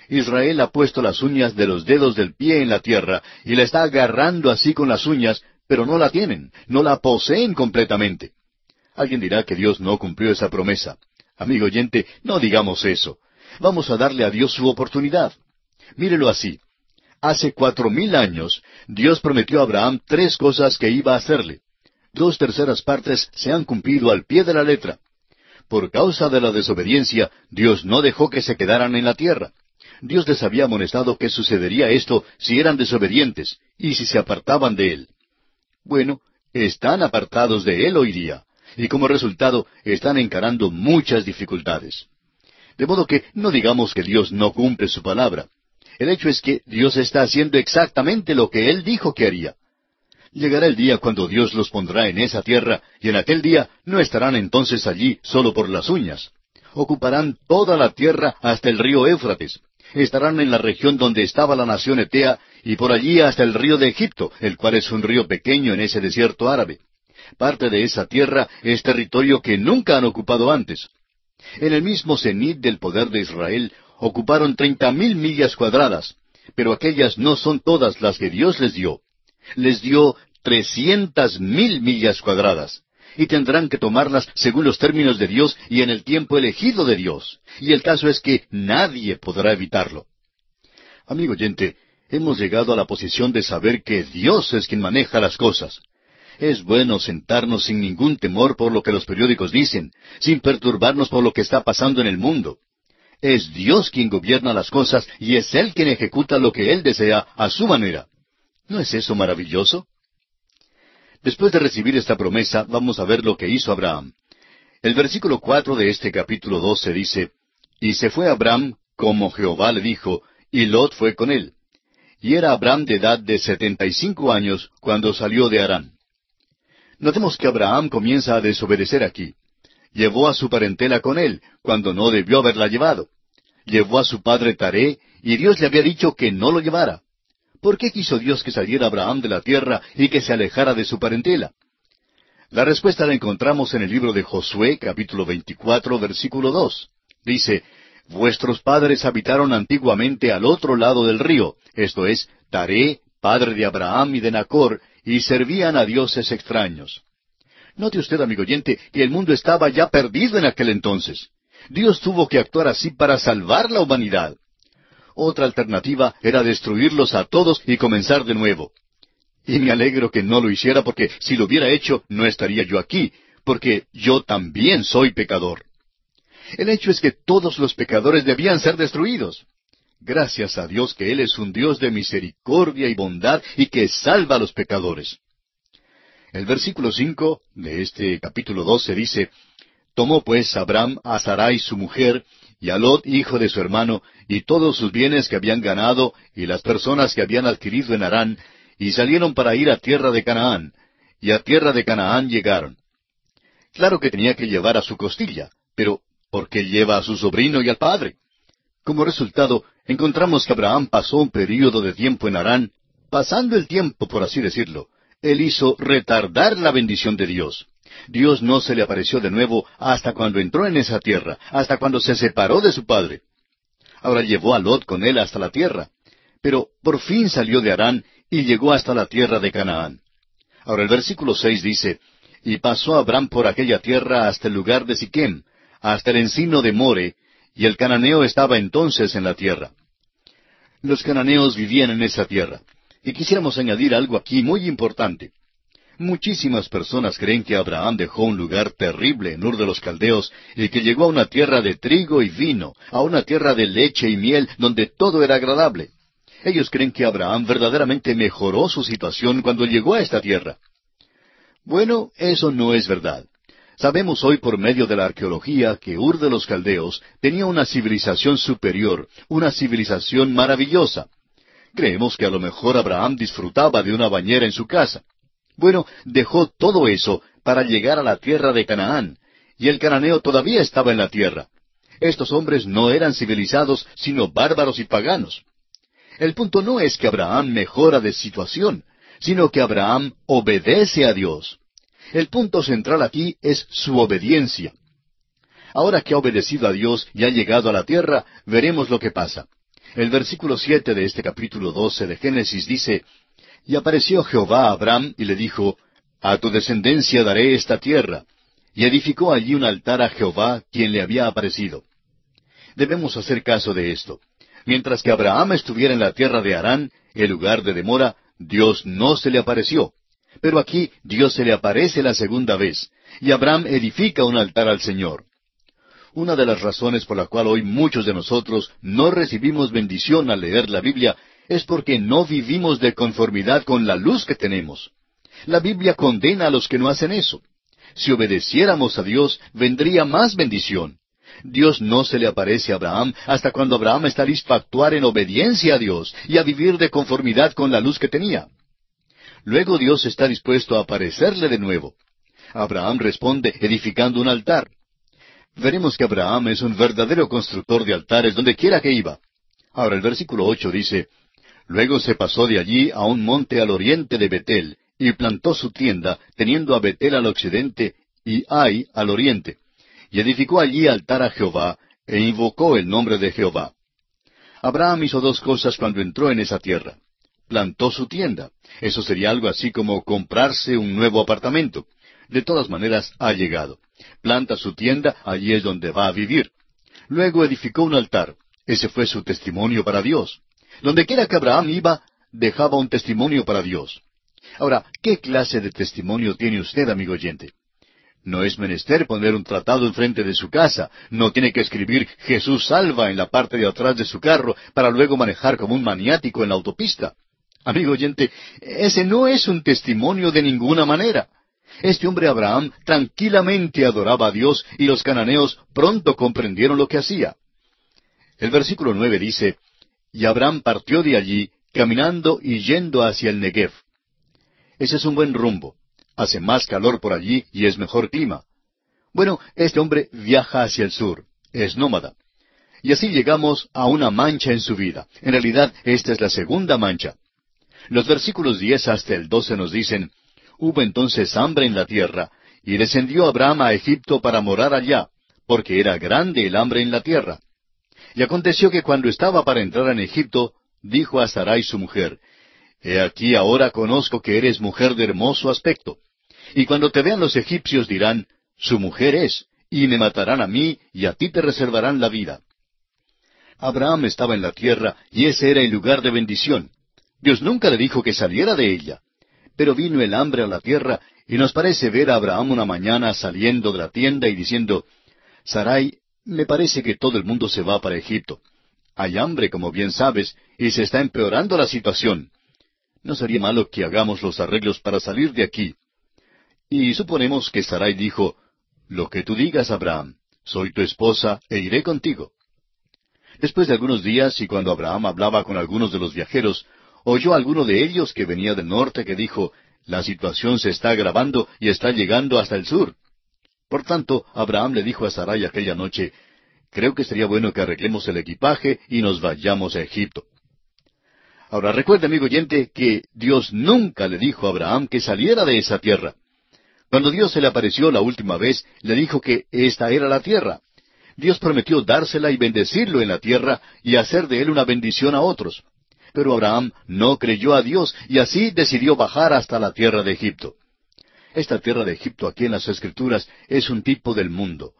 Israel ha puesto las uñas de los dedos del pie en la tierra, y la está agarrando así con las uñas, pero no la tienen, no la poseen completamente. Alguien dirá que Dios no cumplió esa promesa. Amigo oyente, no digamos eso. Vamos a darle a Dios su oportunidad. Mírelo así. Hace cuatro mil años, Dios prometió a Abraham tres cosas que iba a hacerle. dos terceras partes se han cumplido al pie de la letra. Por causa de la desobediencia, Dios no dejó que se quedaran en la tierra. Dios les había amonestado que sucedería esto si eran desobedientes y si se apartaban de Él. Bueno, están apartados de Él hoy día, y como resultado están encarando muchas dificultades. De modo que no digamos que Dios no cumple su palabra. El hecho es que Dios está haciendo exactamente lo que Él dijo que haría. Llegará el día cuando Dios los pondrá en esa tierra, y en aquel día no estarán entonces allí solo por las uñas. Ocuparán toda la tierra hasta el río Éufrates. Estarán en la región donde estaba la nación Etea, y por allí hasta el río de Egipto, el cual es un río pequeño en ese desierto árabe. Parte de esa tierra es territorio que nunca han ocupado antes. En el mismo cenit del poder de Israel ocuparon treinta mil millas cuadradas, pero aquellas no son todas las que Dios les dio. Les dio trescientas mil millas cuadradas, y tendrán que tomarlas según los términos de Dios y en el tiempo elegido de Dios. Y el caso es que nadie podrá evitarlo. Amigo oyente, hemos llegado a la posición de saber que Dios es quien maneja las cosas. Es bueno sentarnos sin ningún temor por lo que los periódicos dicen, sin perturbarnos por lo que está pasando en el mundo. Es Dios quien gobierna las cosas y es Él quien ejecuta lo que Él desea a su manera. ¿No es eso maravilloso? Después de recibir esta promesa, vamos a ver lo que hizo Abraham. El versículo cuatro de este capítulo doce dice, Y se fue Abraham como Jehová le dijo, y Lot fue con él. Y era Abraham de edad de setenta y cinco años cuando salió de Harán. Notemos que Abraham comienza a desobedecer aquí. Llevó a su parentela con él, cuando no debió haberla llevado. Llevó a su padre Taré, y Dios le había dicho que no lo llevara. ¿Por qué quiso Dios que saliera Abraham de la tierra y que se alejara de su parentela? La respuesta la encontramos en el libro de Josué, capítulo 24, versículo 2. Dice, Vuestros padres habitaron antiguamente al otro lado del río, esto es, Taré, padre de Abraham y de Nacor, y servían a dioses extraños. Note usted, amigo oyente, que el mundo estaba ya perdido en aquel entonces. Dios tuvo que actuar así para salvar la humanidad. Otra alternativa era destruirlos a todos y comenzar de nuevo. Y me alegro que no lo hiciera porque si lo hubiera hecho no estaría yo aquí, porque yo también soy pecador. El hecho es que todos los pecadores debían ser destruidos. Gracias a Dios que Él es un Dios de misericordia y bondad y que salva a los pecadores. El versículo cinco de este capítulo doce dice, Tomó pues Abraham a Sarai su mujer, y a Lot hijo de su hermano, y todos sus bienes que habían ganado, y las personas que habían adquirido en Harán, y salieron para ir a tierra de Canaán, y a tierra de Canaán llegaron. Claro que tenía que llevar a su costilla, pero ¿por qué lleva a su sobrino y al padre? Como resultado, encontramos que Abraham pasó un período de tiempo en Harán, pasando el tiempo, por así decirlo, él hizo retardar la bendición de Dios. Dios no se le apareció de nuevo hasta cuando entró en esa tierra, hasta cuando se separó de su padre. Ahora llevó a Lot con él hasta la tierra, pero por fin salió de Harán y llegó hasta la tierra de Canaán. Ahora el versículo seis dice, Y pasó Abraham por aquella tierra hasta el lugar de Siquem, hasta el encino de More, y el cananeo estaba entonces en la tierra. Los cananeos vivían en esa tierra. Y quisiéramos añadir algo aquí muy importante. Muchísimas personas creen que Abraham dejó un lugar terrible en Ur de los Caldeos y que llegó a una tierra de trigo y vino, a una tierra de leche y miel donde todo era agradable. Ellos creen que Abraham verdaderamente mejoró su situación cuando llegó a esta tierra. Bueno, eso no es verdad. Sabemos hoy por medio de la arqueología que Ur de los Caldeos tenía una civilización superior, una civilización maravillosa. Creemos que a lo mejor Abraham disfrutaba de una bañera en su casa. Bueno, dejó todo eso para llegar a la tierra de Canaán, y el cananeo todavía estaba en la tierra. Estos hombres no eran civilizados, sino bárbaros y paganos. El punto no es que Abraham mejora de situación, sino que Abraham obedece a Dios. El punto central aquí es su obediencia. Ahora que ha obedecido a Dios y ha llegado a la tierra, veremos lo que pasa. El versículo siete de este capítulo doce de Génesis dice, Y apareció Jehová a Abraham y le dijo, A tu descendencia daré esta tierra. Y edificó allí un altar a Jehová, quien le había aparecido. Debemos hacer caso de esto. Mientras que Abraham estuviera en la tierra de Harán, el lugar de demora, Dios no se le apareció. Pero aquí Dios se le aparece la segunda vez, y Abraham edifica un altar al Señor. Una de las razones por la cual hoy muchos de nosotros no recibimos bendición al leer la Biblia es porque no vivimos de conformidad con la luz que tenemos. La Biblia condena a los que no hacen eso. Si obedeciéramos a Dios, vendría más bendición. Dios no se le aparece a Abraham hasta cuando Abraham está listo a actuar en obediencia a Dios y a vivir de conformidad con la luz que tenía. Luego Dios está dispuesto a aparecerle de nuevo. Abraham responde edificando un altar. Veremos que Abraham es un verdadero constructor de altares donde quiera que iba. Ahora el versículo ocho dice, Luego se pasó de allí a un monte al oriente de Betel, y plantó su tienda, teniendo a Betel al occidente y Ai al oriente. Y edificó allí altar a Jehová, e invocó el nombre de Jehová. Abraham hizo dos cosas cuando entró en esa tierra. Plantó su tienda. Eso sería algo así como comprarse un nuevo apartamento. De todas maneras, ha llegado. Planta su tienda, allí es donde va a vivir. Luego edificó un altar. Ese fue su testimonio para Dios. Donde quiera que Abraham iba, dejaba un testimonio para Dios. Ahora, ¿qué clase de testimonio tiene usted, amigo oyente? No es menester poner un tratado enfrente de su casa, no tiene que escribir Jesús salva en la parte de atrás de su carro para luego manejar como un maniático en la autopista. Amigo oyente, ese no es un testimonio de ninguna manera. Este hombre Abraham tranquilamente adoraba a Dios y los cananeos pronto comprendieron lo que hacía. El versículo nueve dice, Y Abraham partió de allí, caminando y yendo hacia el Negev. Ese es un buen rumbo. Hace más calor por allí y es mejor clima. Bueno, este hombre viaja hacia el sur, es nómada. Y así llegamos a una mancha en su vida. En realidad, esta es la segunda mancha. Los versículos diez hasta el doce nos dicen, Hubo entonces hambre en la tierra, y descendió Abraham a Egipto para morar allá, porque era grande el hambre en la tierra. Y aconteció que cuando estaba para entrar en Egipto, dijo a Sarai su mujer, He aquí ahora conozco que eres mujer de hermoso aspecto. Y cuando te vean los egipcios dirán, Su mujer es, y me matarán a mí, y a ti te reservarán la vida. Abraham estaba en la tierra, y ese era el lugar de bendición. Dios nunca le dijo que saliera de ella. Pero vino el hambre a la tierra, y nos parece ver a Abraham una mañana saliendo de la tienda y diciendo, Sarai, me parece que todo el mundo se va para Egipto. Hay hambre, como bien sabes, y se está empeorando la situación no sería malo que hagamos los arreglos para salir de aquí. Y suponemos que Sarai dijo, Lo que tú digas, Abraham, soy tu esposa e iré contigo. Después de algunos días, y cuando Abraham hablaba con algunos de los viajeros, oyó alguno de ellos que venía del norte que dijo, La situación se está agravando y está llegando hasta el sur. Por tanto, Abraham le dijo a Sarai aquella noche, Creo que sería bueno que arreglemos el equipaje y nos vayamos a Egipto. Ahora recuerde, amigo oyente, que Dios nunca le dijo a Abraham que saliera de esa tierra. Cuando Dios se le apareció la última vez, le dijo que esta era la tierra. Dios prometió dársela y bendecirlo en la tierra y hacer de él una bendición a otros. Pero Abraham no creyó a Dios y así decidió bajar hasta la tierra de Egipto. Esta tierra de Egipto aquí en las Escrituras es un tipo del mundo.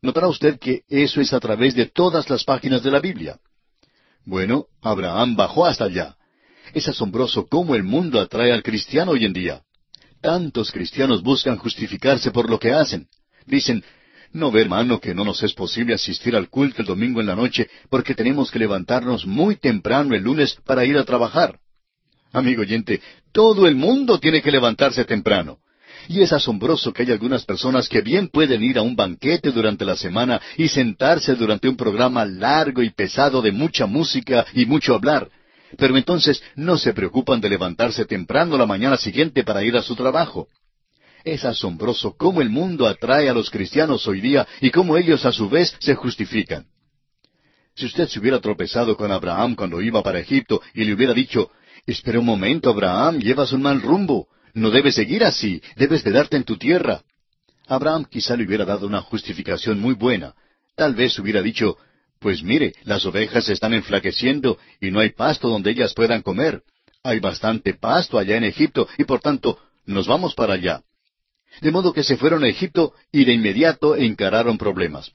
Notará usted que eso es a través de todas las páginas de la Biblia. Bueno, Abraham bajó hasta allá. Es asombroso cómo el mundo atrae al cristiano hoy en día. Tantos cristianos buscan justificarse por lo que hacen. Dicen, no ve hermano que no nos es posible asistir al culto el domingo en la noche porque tenemos que levantarnos muy temprano el lunes para ir a trabajar. Amigo oyente, todo el mundo tiene que levantarse temprano. Y es asombroso que hay algunas personas que bien pueden ir a un banquete durante la semana y sentarse durante un programa largo y pesado de mucha música y mucho hablar, pero entonces no se preocupan de levantarse temprano la mañana siguiente para ir a su trabajo. Es asombroso cómo el mundo atrae a los cristianos hoy día y cómo ellos a su vez se justifican. Si usted se hubiera tropezado con Abraham cuando iba para Egipto y le hubiera dicho, Espera un momento, Abraham, llevas un mal rumbo. No debes seguir así, debes de darte en tu tierra. Abraham quizá le hubiera dado una justificación muy buena. Tal vez hubiera dicho, pues mire, las ovejas se están enflaqueciendo y no hay pasto donde ellas puedan comer. Hay bastante pasto allá en Egipto y por tanto nos vamos para allá. De modo que se fueron a Egipto y de inmediato encararon problemas.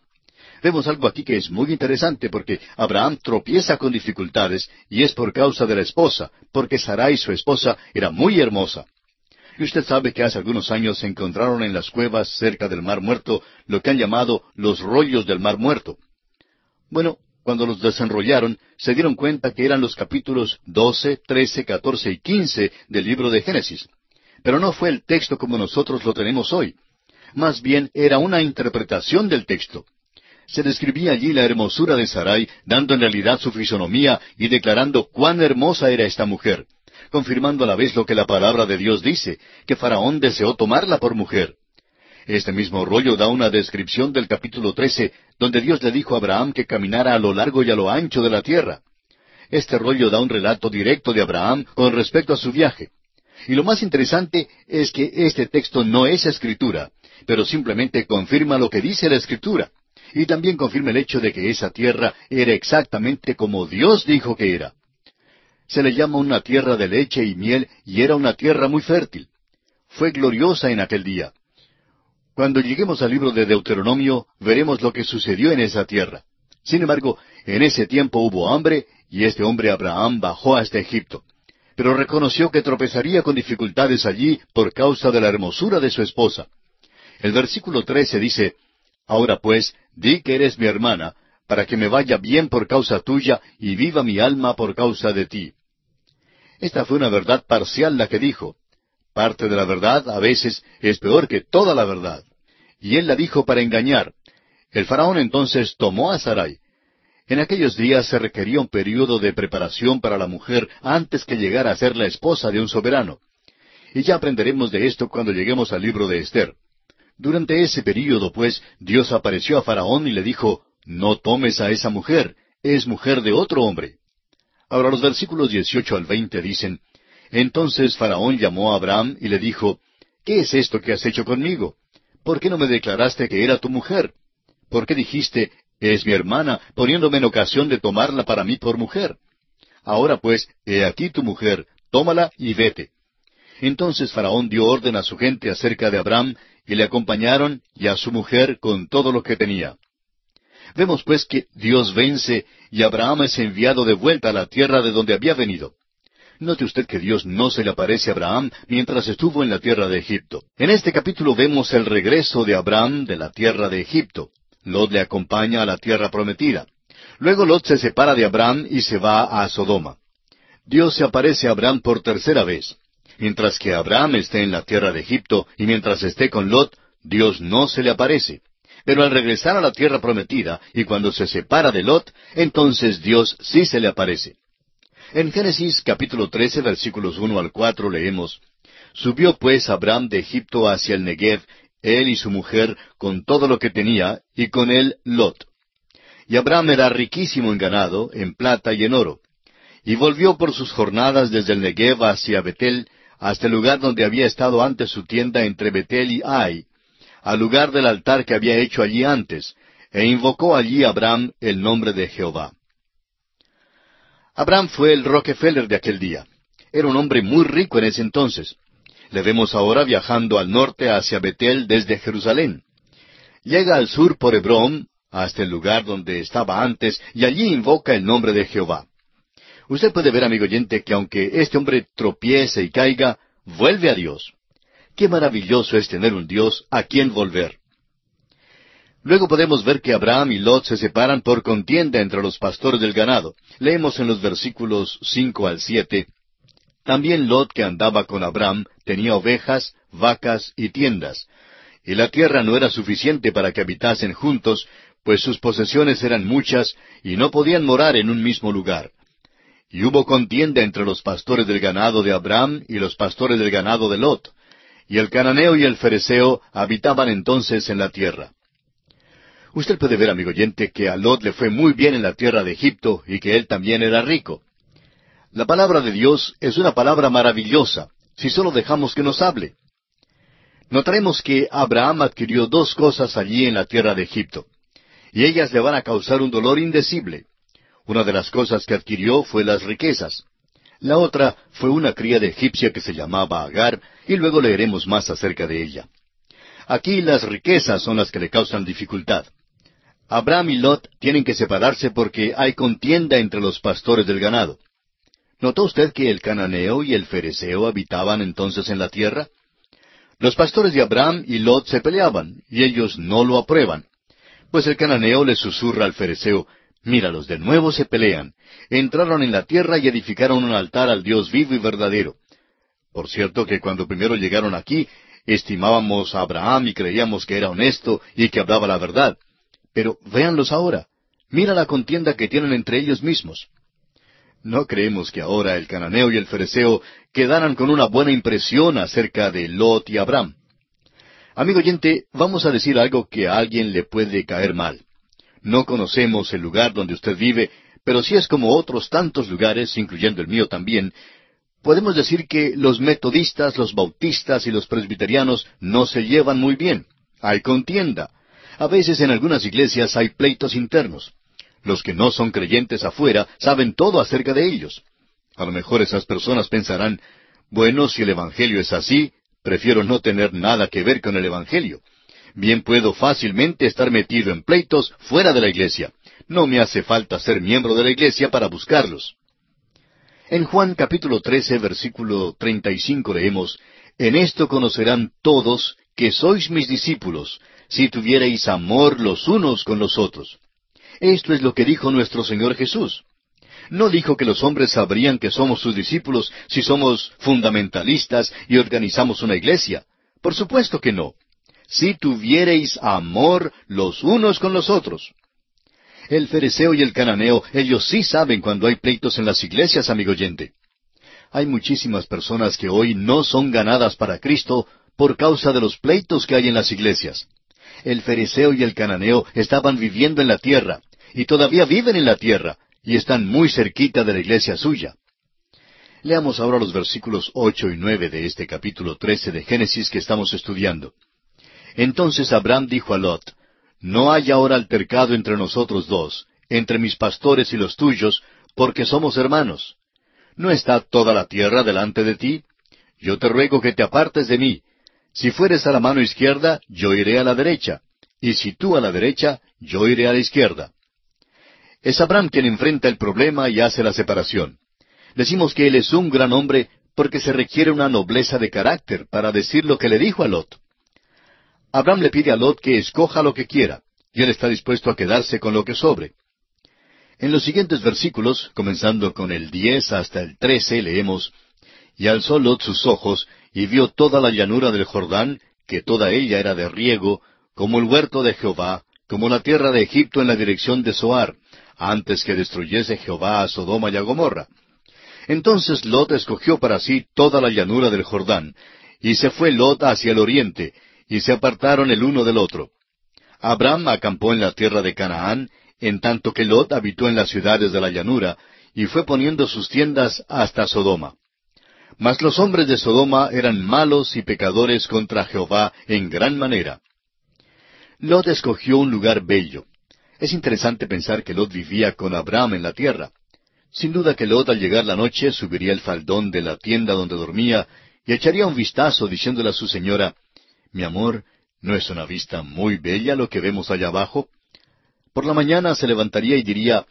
Vemos algo aquí que es muy interesante porque Abraham tropieza con dificultades y es por causa de la esposa, porque Sarai su esposa era muy hermosa. Y usted sabe que hace algunos años se encontraron en las cuevas cerca del Mar Muerto lo que han llamado los rollos del Mar Muerto. Bueno, cuando los desenrollaron, se dieron cuenta que eran los capítulos 12, 13, 14 y 15 del libro de Génesis. Pero no fue el texto como nosotros lo tenemos hoy. Más bien era una interpretación del texto. Se describía allí la hermosura de Sarai, dando en realidad su fisonomía y declarando cuán hermosa era esta mujer confirmando a la vez lo que la palabra de Dios dice, que Faraón deseó tomarla por mujer. Este mismo rollo da una descripción del capítulo 13, donde Dios le dijo a Abraham que caminara a lo largo y a lo ancho de la tierra. Este rollo da un relato directo de Abraham con respecto a su viaje. Y lo más interesante es que este texto no es escritura, pero simplemente confirma lo que dice la escritura. Y también confirma el hecho de que esa tierra era exactamente como Dios dijo que era se le llama una tierra de leche y miel y era una tierra muy fértil. Fue gloriosa en aquel día. Cuando lleguemos al libro de Deuteronomio, veremos lo que sucedió en esa tierra. Sin embargo, en ese tiempo hubo hambre y este hombre Abraham bajó hasta Egipto. Pero reconoció que tropezaría con dificultades allí por causa de la hermosura de su esposa. El versículo trece dice, Ahora pues, di que eres mi hermana, para que me vaya bien por causa tuya y viva mi alma por causa de ti. Esta fue una verdad parcial la que dijo. Parte de la verdad a veces es peor que toda la verdad. Y él la dijo para engañar. El faraón entonces tomó a Sarai. En aquellos días se requería un período de preparación para la mujer antes que llegara a ser la esposa de un soberano. Y ya aprenderemos de esto cuando lleguemos al libro de Esther. Durante ese período, pues, Dios apareció a Faraón y le dijo, No tomes a esa mujer, es mujer de otro hombre. Ahora los versículos 18 al 20 dicen, Entonces Faraón llamó a Abraham y le dijo, ¿Qué es esto que has hecho conmigo? ¿Por qué no me declaraste que era tu mujer? ¿Por qué dijiste, es mi hermana, poniéndome en ocasión de tomarla para mí por mujer? Ahora pues, he aquí tu mujer, tómala y vete. Entonces Faraón dio orden a su gente acerca de Abraham, y le acompañaron y a su mujer con todo lo que tenía. Vemos pues que Dios vence y Abraham es enviado de vuelta a la tierra de donde había venido. Note usted que Dios no se le aparece a Abraham mientras estuvo en la tierra de Egipto. En este capítulo vemos el regreso de Abraham de la tierra de Egipto. Lot le acompaña a la tierra prometida. Luego Lot se separa de Abraham y se va a Sodoma. Dios se aparece a Abraham por tercera vez. Mientras que Abraham esté en la tierra de Egipto y mientras esté con Lot, Dios no se le aparece. Pero al regresar a la tierra prometida y cuando se separa de Lot, entonces Dios sí se le aparece. En Génesis capítulo 13 versículos 1 al 4 leemos, Subió pues Abraham de Egipto hacia el Negev, él y su mujer, con todo lo que tenía, y con él Lot. Y Abraham era riquísimo en ganado, en plata y en oro. Y volvió por sus jornadas desde el Negev hacia Betel, hasta el lugar donde había estado antes su tienda entre Betel y Ai, al lugar del altar que había hecho allí antes, e invocó allí Abraham el nombre de Jehová. Abraham fue el Rockefeller de aquel día. Era un hombre muy rico en ese entonces. Le vemos ahora viajando al norte hacia Betel desde Jerusalén. Llega al sur por Hebrón, hasta el lugar donde estaba antes, y allí invoca el nombre de Jehová. Usted puede ver, amigo oyente, que aunque este hombre tropiece y caiga, vuelve a Dios. Qué maravilloso es tener un Dios a quien volver. Luego podemos ver que Abraham y Lot se separan por contienda entre los pastores del ganado. Leemos en los versículos cinco al siete. También Lot que andaba con Abraham tenía ovejas, vacas y tiendas, y la tierra no era suficiente para que habitasen juntos, pues sus posesiones eran muchas y no podían morar en un mismo lugar. Y hubo contienda entre los pastores del ganado de Abraham y los pastores del ganado de Lot, y el cananeo y el fereceo habitaban entonces en la tierra. Usted puede ver, amigo oyente, que a Lot le fue muy bien en la tierra de Egipto y que él también era rico. La palabra de Dios es una palabra maravillosa, si solo dejamos que nos hable. Notaremos que Abraham adquirió dos cosas allí en la tierra de Egipto, y ellas le van a causar un dolor indecible. Una de las cosas que adquirió fue las riquezas. La otra fue una de egipcia que se llamaba Agar, y luego leeremos más acerca de ella. Aquí las riquezas son las que le causan dificultad. Abraham y Lot tienen que separarse porque hay contienda entre los pastores del ganado. ¿Notó usted que el cananeo y el fereceo habitaban entonces en la tierra? Los pastores de Abraham y Lot se peleaban, y ellos no lo aprueban. Pues el cananeo le susurra al fereceo, Míralos, de nuevo se pelean. Entraron en la tierra y edificaron un altar al Dios vivo y verdadero. Por cierto que cuando primero llegaron aquí, estimábamos a Abraham y creíamos que era honesto y que hablaba la verdad. Pero véanlos ahora. Mira la contienda que tienen entre ellos mismos. No creemos que ahora el cananeo y el fereceo quedaran con una buena impresión acerca de Lot y Abraham. Amigo oyente, vamos a decir algo que a alguien le puede caer mal. No conocemos el lugar donde usted vive, pero si es como otros tantos lugares, incluyendo el mío también, podemos decir que los metodistas, los bautistas y los presbiterianos no se llevan muy bien. Hay contienda. A veces en algunas iglesias hay pleitos internos. Los que no son creyentes afuera saben todo acerca de ellos. A lo mejor esas personas pensarán, bueno, si el Evangelio es así, prefiero no tener nada que ver con el Evangelio. Bien puedo fácilmente estar metido en pleitos fuera de la iglesia. No me hace falta ser miembro de la iglesia para buscarlos. En Juan capítulo 13, versículo 35 leemos, En esto conocerán todos que sois mis discípulos, si tuviereis amor los unos con los otros. Esto es lo que dijo nuestro Señor Jesús. No dijo que los hombres sabrían que somos sus discípulos si somos fundamentalistas y organizamos una iglesia. Por supuesto que no. Si tuviereis amor los unos con los otros. El fereceo y el cananeo, ellos sí saben cuando hay pleitos en las iglesias, amigo oyente. Hay muchísimas personas que hoy no son ganadas para Cristo por causa de los pleitos que hay en las iglesias. El fereceo y el cananeo estaban viviendo en la tierra, y todavía viven en la tierra, y están muy cerquita de la iglesia suya. Leamos ahora los versículos ocho y nueve de este capítulo trece de Génesis que estamos estudiando. Entonces Abraham dijo a Lot, no hay ahora altercado entre nosotros dos, entre mis pastores y los tuyos, porque somos hermanos. ¿No está toda la tierra delante de ti? Yo te ruego que te apartes de mí. Si fueres a la mano izquierda, yo iré a la derecha, y si tú a la derecha, yo iré a la izquierda. Es Abraham quien enfrenta el problema y hace la separación. Decimos que él es un gran hombre porque se requiere una nobleza de carácter para decir lo que le dijo a Lot. Abraham le pide a Lot que escoja lo que quiera, y él está dispuesto a quedarse con lo que sobre. En los siguientes versículos, comenzando con el diez hasta el trece, leemos Y alzó Lot sus ojos, y vio toda la llanura del Jordán, que toda ella era de riego, como el huerto de Jehová, como la tierra de Egipto en la dirección de Zoar, antes que destruyese Jehová a Sodoma y a Gomorra. Entonces Lot escogió para sí toda la llanura del Jordán, y se fue Lot hacia el oriente, y se apartaron el uno del otro. Abraham acampó en la tierra de Canaán, en tanto que Lot habitó en las ciudades de la llanura, y fue poniendo sus tiendas hasta Sodoma. Mas los hombres de Sodoma eran malos y pecadores contra Jehová en gran manera. Lot escogió un lugar bello. Es interesante pensar que Lot vivía con Abraham en la tierra. Sin duda que Lot al llegar la noche subiría el faldón de la tienda donde dormía y echaría un vistazo diciéndole a su señora, mi amor, ¿no es una vista muy bella lo que vemos allá abajo? Por la mañana se levantaría y diría,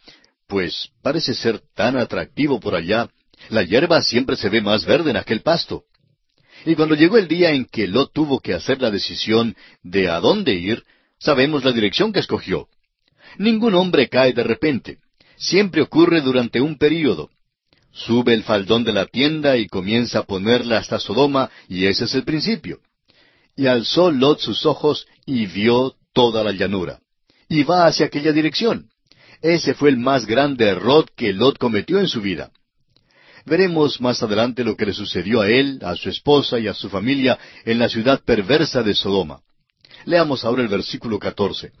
pues parece ser tan atractivo por allá, la hierba siempre se ve más verde en aquel pasto. Y cuando llegó el día en que Lot tuvo que hacer la decisión de a dónde ir, sabemos la dirección que escogió. Ningún hombre cae de repente. Siempre ocurre durante un período. Sube el faldón de la tienda y comienza a ponerla hasta Sodoma, y ese es el principio. Y alzó Lot sus ojos y vio toda la llanura. Y va hacia aquella dirección. Ese fue el más grande error que Lot cometió en su vida. Veremos más adelante lo que le sucedió a él, a su esposa y a su familia en la ciudad perversa de Sodoma. Leamos ahora el versículo catorce.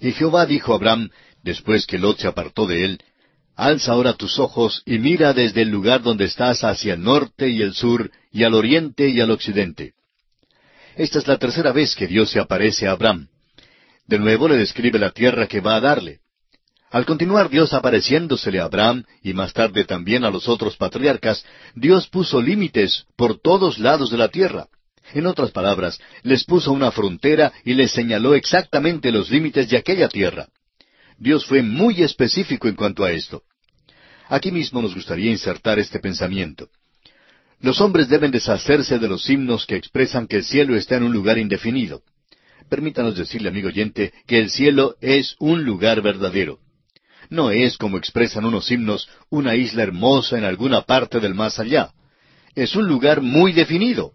Y Jehová dijo a Abraham, después que Lot se apartó de él, Alza ahora tus ojos y mira desde el lugar donde estás hacia el norte y el sur, y al oriente y al occidente. Esta es la tercera vez que Dios se aparece a Abraham. De nuevo le describe la tierra que va a darle. Al continuar Dios apareciéndosele a Abraham y más tarde también a los otros patriarcas, Dios puso límites por todos lados de la tierra. En otras palabras, les puso una frontera y les señaló exactamente los límites de aquella tierra. Dios fue muy específico en cuanto a esto. Aquí mismo nos gustaría insertar este pensamiento. Los hombres deben deshacerse de los himnos que expresan que el cielo está en un lugar indefinido. Permítanos decirle, amigo oyente, que el cielo es un lugar verdadero. No es, como expresan unos himnos, una isla hermosa en alguna parte del más allá. Es un lugar muy definido.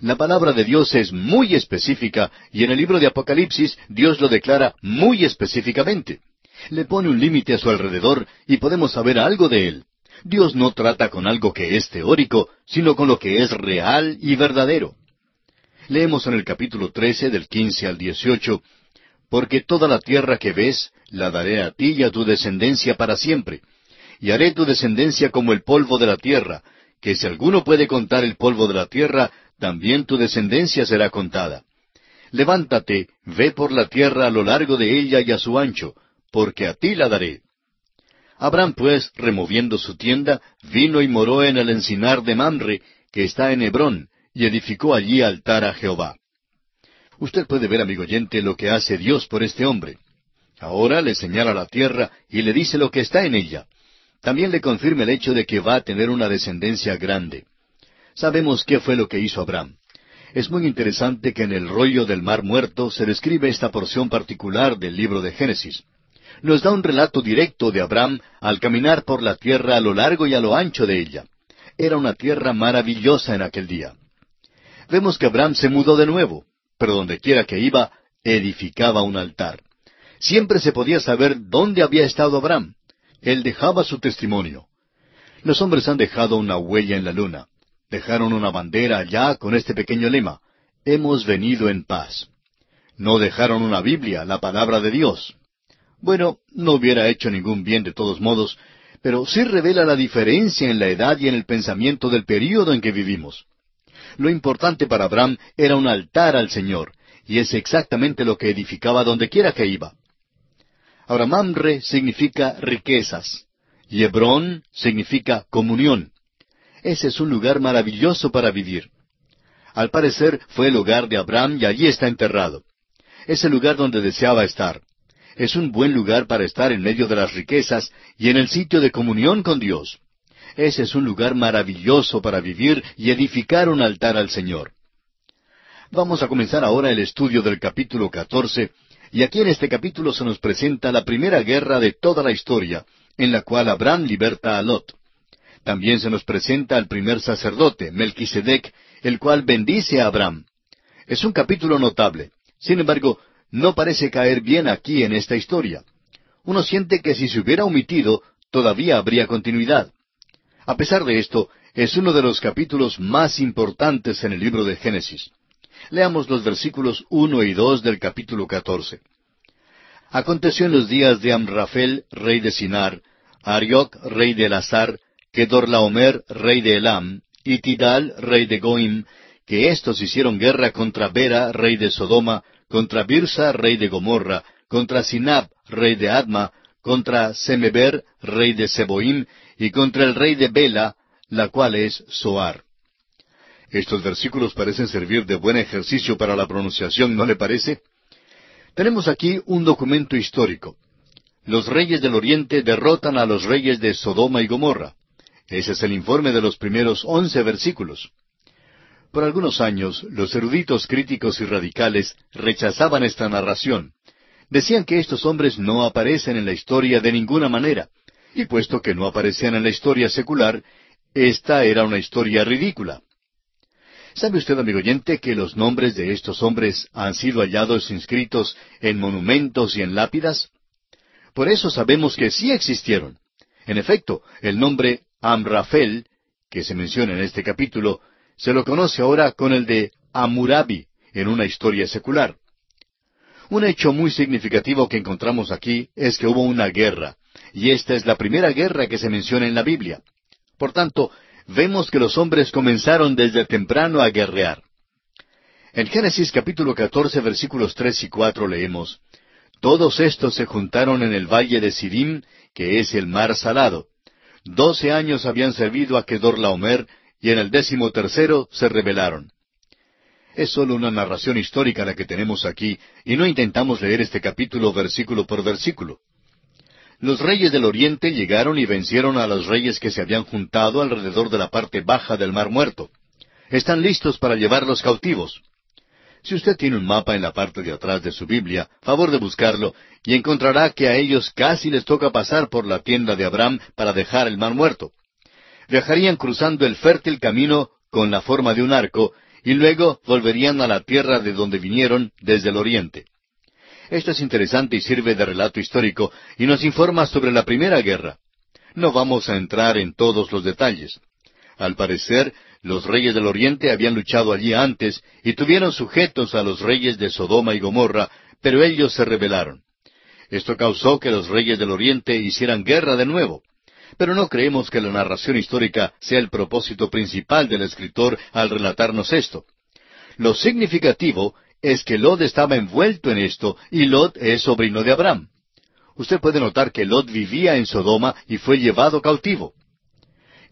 La palabra de Dios es muy específica y en el libro de Apocalipsis Dios lo declara muy específicamente. Le pone un límite a su alrededor y podemos saber algo de él. Dios no trata con algo que es teórico, sino con lo que es real y verdadero. Leemos en el capítulo 13 del 15 al 18, Porque toda la tierra que ves, la daré a ti y a tu descendencia para siempre, y haré tu descendencia como el polvo de la tierra, que si alguno puede contar el polvo de la tierra, también tu descendencia será contada. Levántate, ve por la tierra a lo largo de ella y a su ancho, porque a ti la daré. Abraham pues, removiendo su tienda, vino y moró en el encinar de Mamre, que está en Hebrón, y edificó allí altar a Jehová. Usted puede ver, amigo oyente, lo que hace Dios por este hombre. Ahora le señala la tierra y le dice lo que está en ella. También le confirma el hecho de que va a tener una descendencia grande. Sabemos qué fue lo que hizo Abraham. Es muy interesante que en el rollo del mar muerto se describe esta porción particular del libro de Génesis nos da un relato directo de Abraham al caminar por la tierra a lo largo y a lo ancho de ella. Era una tierra maravillosa en aquel día. Vemos que Abraham se mudó de nuevo, pero donde quiera que iba, edificaba un altar. Siempre se podía saber dónde había estado Abraham. Él dejaba su testimonio. Los hombres han dejado una huella en la luna. Dejaron una bandera allá con este pequeño lema. Hemos venido en paz. No dejaron una Biblia, la palabra de Dios. Bueno, no hubiera hecho ningún bien de todos modos, pero sí revela la diferencia en la edad y en el pensamiento del período en que vivimos. Lo importante para Abraham era un altar al Señor, y es exactamente lo que edificaba donde quiera que iba. Ahora Mamre significa riquezas, y Hebrón significa comunión. Ese es un lugar maravilloso para vivir. Al parecer fue el hogar de Abraham y allí está enterrado. Es el lugar donde deseaba estar es un buen lugar para estar en medio de las riquezas y en el sitio de comunión con Dios. Ese es un lugar maravilloso para vivir y edificar un altar al Señor. Vamos a comenzar ahora el estudio del capítulo 14, y aquí en este capítulo se nos presenta la primera guerra de toda la historia, en la cual Abraham liberta a Lot. También se nos presenta al primer sacerdote, Melquisedec, el cual bendice a Abraham. Es un capítulo notable. Sin embargo, no parece caer bien aquí en esta historia. Uno siente que si se hubiera omitido, todavía habría continuidad. A pesar de esto, es uno de los capítulos más importantes en el libro de Génesis. Leamos los versículos uno y dos del capítulo catorce. Aconteció en los días de Amrafel, rey de Sinar, Arioc, rey de Elazar, Kedorlaomer, rey de Elam, y Tidal, rey de Goim, que éstos hicieron guerra contra Bera, rey de Sodoma, contra Birsa, rey de Gomorra, contra Sinab, rey de Adma, contra Semeber, rey de Seboim, y contra el rey de Bela, la cual es Soar. Estos versículos parecen servir de buen ejercicio para la pronunciación, ¿no le parece? Tenemos aquí un documento histórico. Los reyes del oriente derrotan a los reyes de Sodoma y Gomorra. Ese es el informe de los primeros once versículos. Por algunos años, los eruditos críticos y radicales rechazaban esta narración. Decían que estos hombres no aparecen en la historia de ninguna manera, y puesto que no aparecían en la historia secular, esta era una historia ridícula. ¿Sabe usted, amigo oyente, que los nombres de estos hombres han sido hallados inscritos en monumentos y en lápidas? Por eso sabemos que sí existieron. En efecto, el nombre Amrafel, que se menciona en este capítulo, se lo conoce ahora con el de Amurabi en una historia secular. Un hecho muy significativo que encontramos aquí es que hubo una guerra, y esta es la primera guerra que se menciona en la Biblia. Por tanto, vemos que los hombres comenzaron desde temprano a guerrear. En Génesis capítulo 14 versículos tres y cuatro leemos, Todos estos se juntaron en el valle de Sidim, que es el mar salado. Doce años habían servido a Kedorlaomer, y en el décimo tercero se rebelaron. Es solo una narración histórica la que tenemos aquí, y no intentamos leer este capítulo versículo por versículo. Los reyes del oriente llegaron y vencieron a los reyes que se habían juntado alrededor de la parte baja del mar muerto. Están listos para llevarlos cautivos. Si usted tiene un mapa en la parte de atrás de su Biblia, favor de buscarlo, y encontrará que a ellos casi les toca pasar por la tienda de Abraham para dejar el mar muerto. Viajarían cruzando el fértil camino con la forma de un arco, y luego volverían a la tierra de donde vinieron desde el oriente. Esto es interesante y sirve de relato histórico y nos informa sobre la primera guerra. No vamos a entrar en todos los detalles. Al parecer, los reyes del oriente habían luchado allí antes y tuvieron sujetos a los reyes de Sodoma y Gomorra, pero ellos se rebelaron. Esto causó que los reyes del oriente hicieran guerra de nuevo. Pero no creemos que la narración histórica sea el propósito principal del escritor al relatarnos esto. Lo significativo es que Lot estaba envuelto en esto y Lot es sobrino de Abraham. Usted puede notar que Lot vivía en Sodoma y fue llevado cautivo.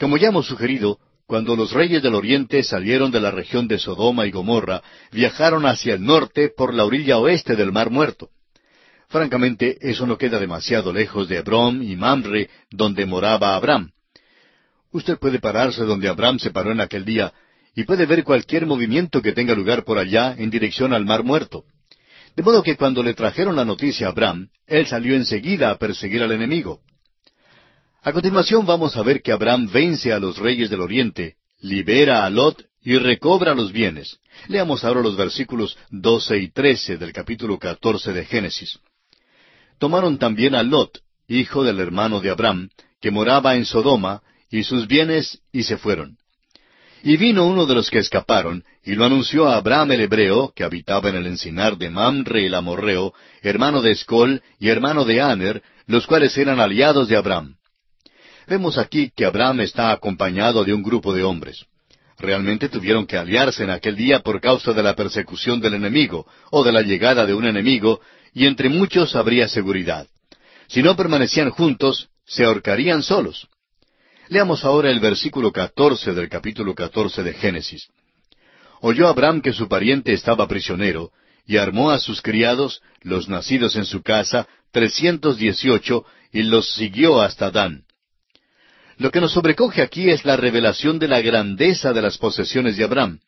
Como ya hemos sugerido, cuando los reyes del oriente salieron de la región de Sodoma y Gomorra, viajaron hacia el norte por la orilla oeste del Mar Muerto. Francamente, eso no queda demasiado lejos de Hebrón y Mamre, donde moraba Abraham. Usted puede pararse donde Abraham se paró en aquel día y puede ver cualquier movimiento que tenga lugar por allá en dirección al Mar Muerto. De modo que cuando le trajeron la noticia a Abraham, él salió enseguida a perseguir al enemigo. A continuación vamos a ver que Abraham vence a los reyes del oriente, libera a Lot y recobra los bienes. Leamos ahora los versículos doce y trece del capítulo catorce de Génesis. Tomaron también a Lot, hijo del hermano de Abraham, que moraba en Sodoma, y sus bienes, y se fueron. Y vino uno de los que escaparon, y lo anunció a Abraham el hebreo, que habitaba en el encinar de Mamre el amorreo, hermano de Escol y hermano de Aner, los cuales eran aliados de Abraham. Vemos aquí que Abraham está acompañado de un grupo de hombres. Realmente tuvieron que aliarse en aquel día por causa de la persecución del enemigo, o de la llegada de un enemigo, y entre muchos habría seguridad. Si no permanecían juntos, se ahorcarían solos. Leamos ahora el versículo catorce del capítulo catorce de Génesis. Oyó Abraham que su pariente estaba prisionero, y armó a sus criados, los nacidos en su casa, trescientos dieciocho, y los siguió hasta Dan. Lo que nos sobrecoge aquí es la revelación de la grandeza de las posesiones de Abraham.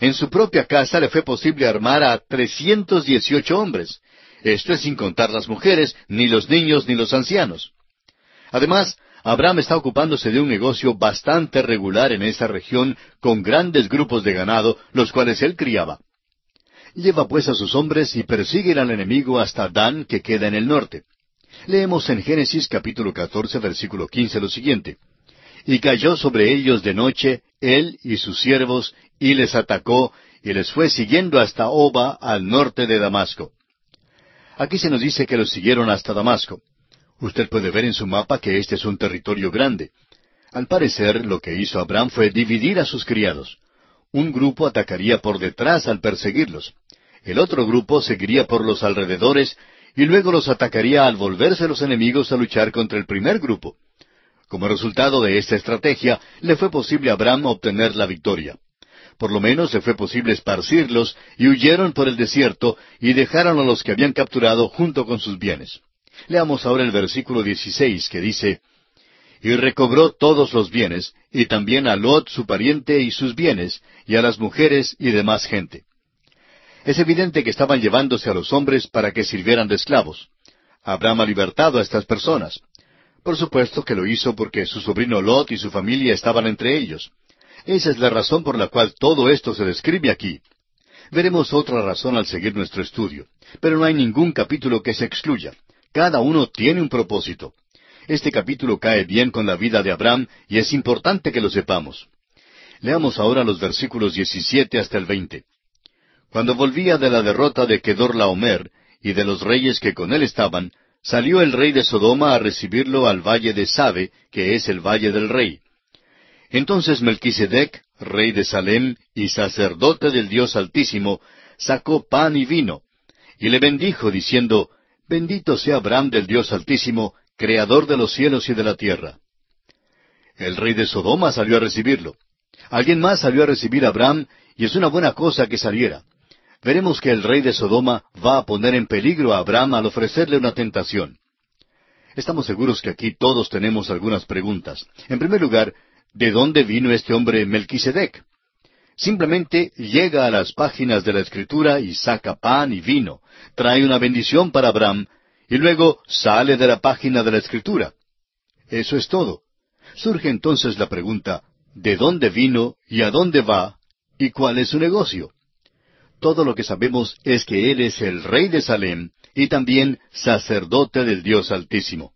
En su propia casa le fue posible armar a trescientos dieciocho hombres. Esto es sin contar las mujeres, ni los niños, ni los ancianos. Además, Abraham está ocupándose de un negocio bastante regular en esa región con grandes grupos de ganado, los cuales él criaba. Lleva pues a sus hombres y persigue al enemigo hasta Dan, que queda en el norte. Leemos en Génesis capítulo 14, versículo 15 lo siguiente. Y cayó sobre ellos de noche él y sus siervos, y les atacó, y les fue siguiendo hasta Oba, al norte de Damasco. Aquí se nos dice que los siguieron hasta Damasco. Usted puede ver en su mapa que este es un territorio grande. Al parecer, lo que hizo Abraham fue dividir a sus criados. Un grupo atacaría por detrás al perseguirlos. El otro grupo seguiría por los alrededores y luego los atacaría al volverse los enemigos a luchar contra el primer grupo. Como resultado de esta estrategia, le fue posible a Abraham obtener la victoria. Por lo menos le fue posible esparcirlos y huyeron por el desierto y dejaron a los que habían capturado junto con sus bienes. Leamos ahora el versículo 16 que dice, Y recobró todos los bienes, y también a Lot su pariente y sus bienes, y a las mujeres y demás gente. Es evidente que estaban llevándose a los hombres para que sirvieran de esclavos. Abraham ha libertado a estas personas. Por supuesto que lo hizo porque su sobrino Lot y su familia estaban entre ellos. Esa es la razón por la cual todo esto se describe aquí. Veremos otra razón al seguir nuestro estudio, pero no hay ningún capítulo que se excluya. Cada uno tiene un propósito. Este capítulo cae bien con la vida de Abraham y es importante que lo sepamos. Leamos ahora los versículos 17 hasta el 20. Cuando volvía de la derrota de Kedorlaomer y de los reyes que con él estaban, salió el rey de Sodoma a recibirlo al valle de Sabe, que es el valle del rey. Entonces Melquisedec, rey de Salem y sacerdote del Dios Altísimo, sacó pan y vino, y le bendijo, diciendo, Bendito sea Abraham del Dios Altísimo, Creador de los cielos y de la tierra. El rey de Sodoma salió a recibirlo. Alguien más salió a recibir a Abraham, y es una buena cosa que saliera. Veremos que el rey de Sodoma va a poner en peligro a Abraham al ofrecerle una tentación. Estamos seguros que aquí todos tenemos algunas preguntas. En primer lugar, ¿de dónde vino este hombre Melquisedec? Simplemente llega a las páginas de la Escritura y saca pan y vino, trae una bendición para Abraham, y luego sale de la página de la Escritura. Eso es todo. Surge entonces la pregunta, ¿de dónde vino y a dónde va y cuál es su negocio? Todo lo que sabemos es que Él es el rey de Salem y también sacerdote del Dios Altísimo.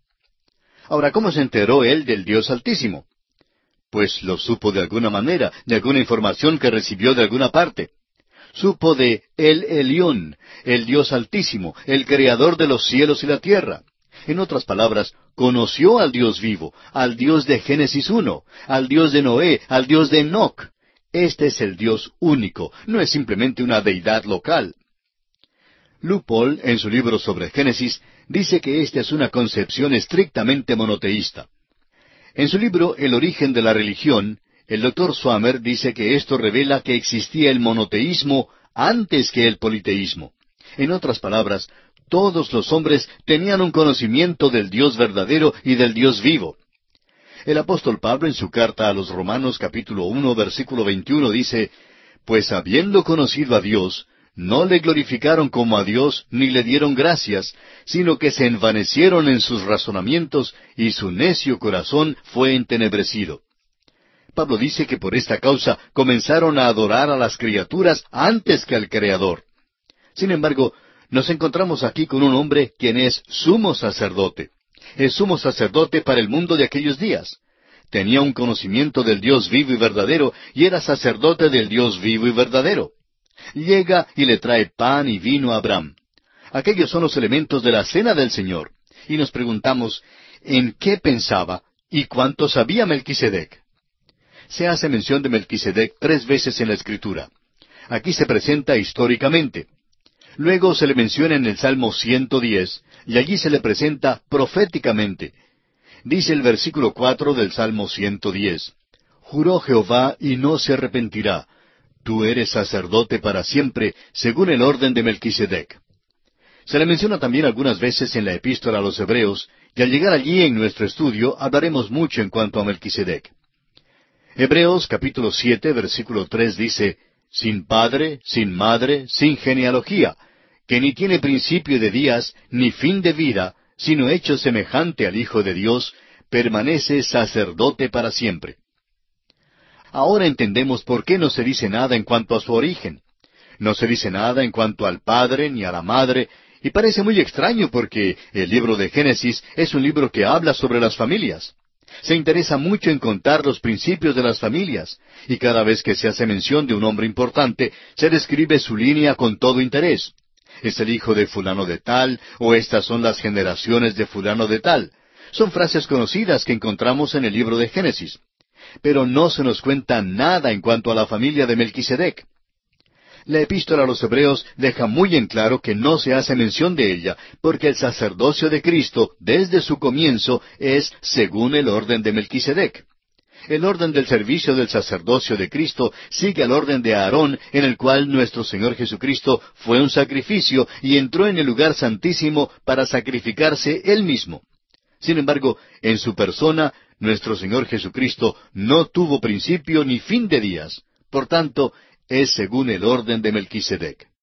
Ahora, ¿cómo se enteró Él del Dios Altísimo? Pues lo supo de alguna manera, de alguna información que recibió de alguna parte. Supo de El Elión, el Dios Altísimo, el Creador de los cielos y la tierra. En otras palabras, conoció al Dios vivo, al Dios de Génesis 1, al Dios de Noé, al Dios de Enoch. Este es el Dios único, no es simplemente una deidad local. Lupol, en su libro sobre Génesis, dice que esta es una concepción estrictamente monoteísta. En su libro El origen de la religión, el doctor Swammer dice que esto revela que existía el monoteísmo antes que el politeísmo. En otras palabras, todos los hombres tenían un conocimiento del Dios verdadero y del Dios vivo. El apóstol Pablo en su carta a los Romanos capítulo uno versículo veintiuno dice, Pues habiendo conocido a Dios, no le glorificaron como a Dios ni le dieron gracias, sino que se envanecieron en sus razonamientos y su necio corazón fue entenebrecido. Pablo dice que por esta causa comenzaron a adorar a las criaturas antes que al Creador. Sin embargo, nos encontramos aquí con un hombre quien es sumo sacerdote. Es sumo sacerdote para el mundo de aquellos días. Tenía un conocimiento del Dios vivo y verdadero y era sacerdote del Dios vivo y verdadero. Llega y le trae pan y vino a Abraham. Aquellos son los elementos de la cena del Señor. Y nos preguntamos, ¿en qué pensaba y cuánto sabía Melquisedec? Se hace mención de Melquisedec tres veces en la Escritura. Aquí se presenta históricamente. Luego se le menciona en el Salmo 110, y allí se le presenta proféticamente. Dice el versículo cuatro del Salmo 110, Juró Jehová y no se arrepentirá. Tú eres sacerdote para siempre, según el orden de Melquisedec. Se le menciona también algunas veces en la epístola a los Hebreos, y al llegar allí en nuestro estudio hablaremos mucho en cuanto a Melquisedec. Hebreos capítulo siete versículo tres dice, sin padre, sin madre, sin genealogía, que ni tiene principio de días, ni fin de vida, sino hecho semejante al Hijo de Dios, permanece sacerdote para siempre. Ahora entendemos por qué no se dice nada en cuanto a su origen. No se dice nada en cuanto al padre ni a la madre, y parece muy extraño porque el libro de Génesis es un libro que habla sobre las familias. Se interesa mucho en contar los principios de las familias, y cada vez que se hace mención de un hombre importante, se describe su línea con todo interés es el hijo de fulano de tal, o estas son las generaciones de fulano de tal. Son frases conocidas que encontramos en el libro de Génesis. Pero no se nos cuenta nada en cuanto a la familia de Melquisedec. La epístola a los Hebreos deja muy en claro que no se hace mención de ella, porque el sacerdocio de Cristo, desde su comienzo, es según el orden de Melquisedec. El orden del servicio del sacerdocio de Cristo sigue al orden de Aarón, en el cual nuestro Señor Jesucristo fue un sacrificio y entró en el lugar santísimo para sacrificarse él mismo. Sin embargo, en su persona, nuestro Señor Jesucristo no tuvo principio ni fin de días. Por tanto, es según el orden de Melquisedec.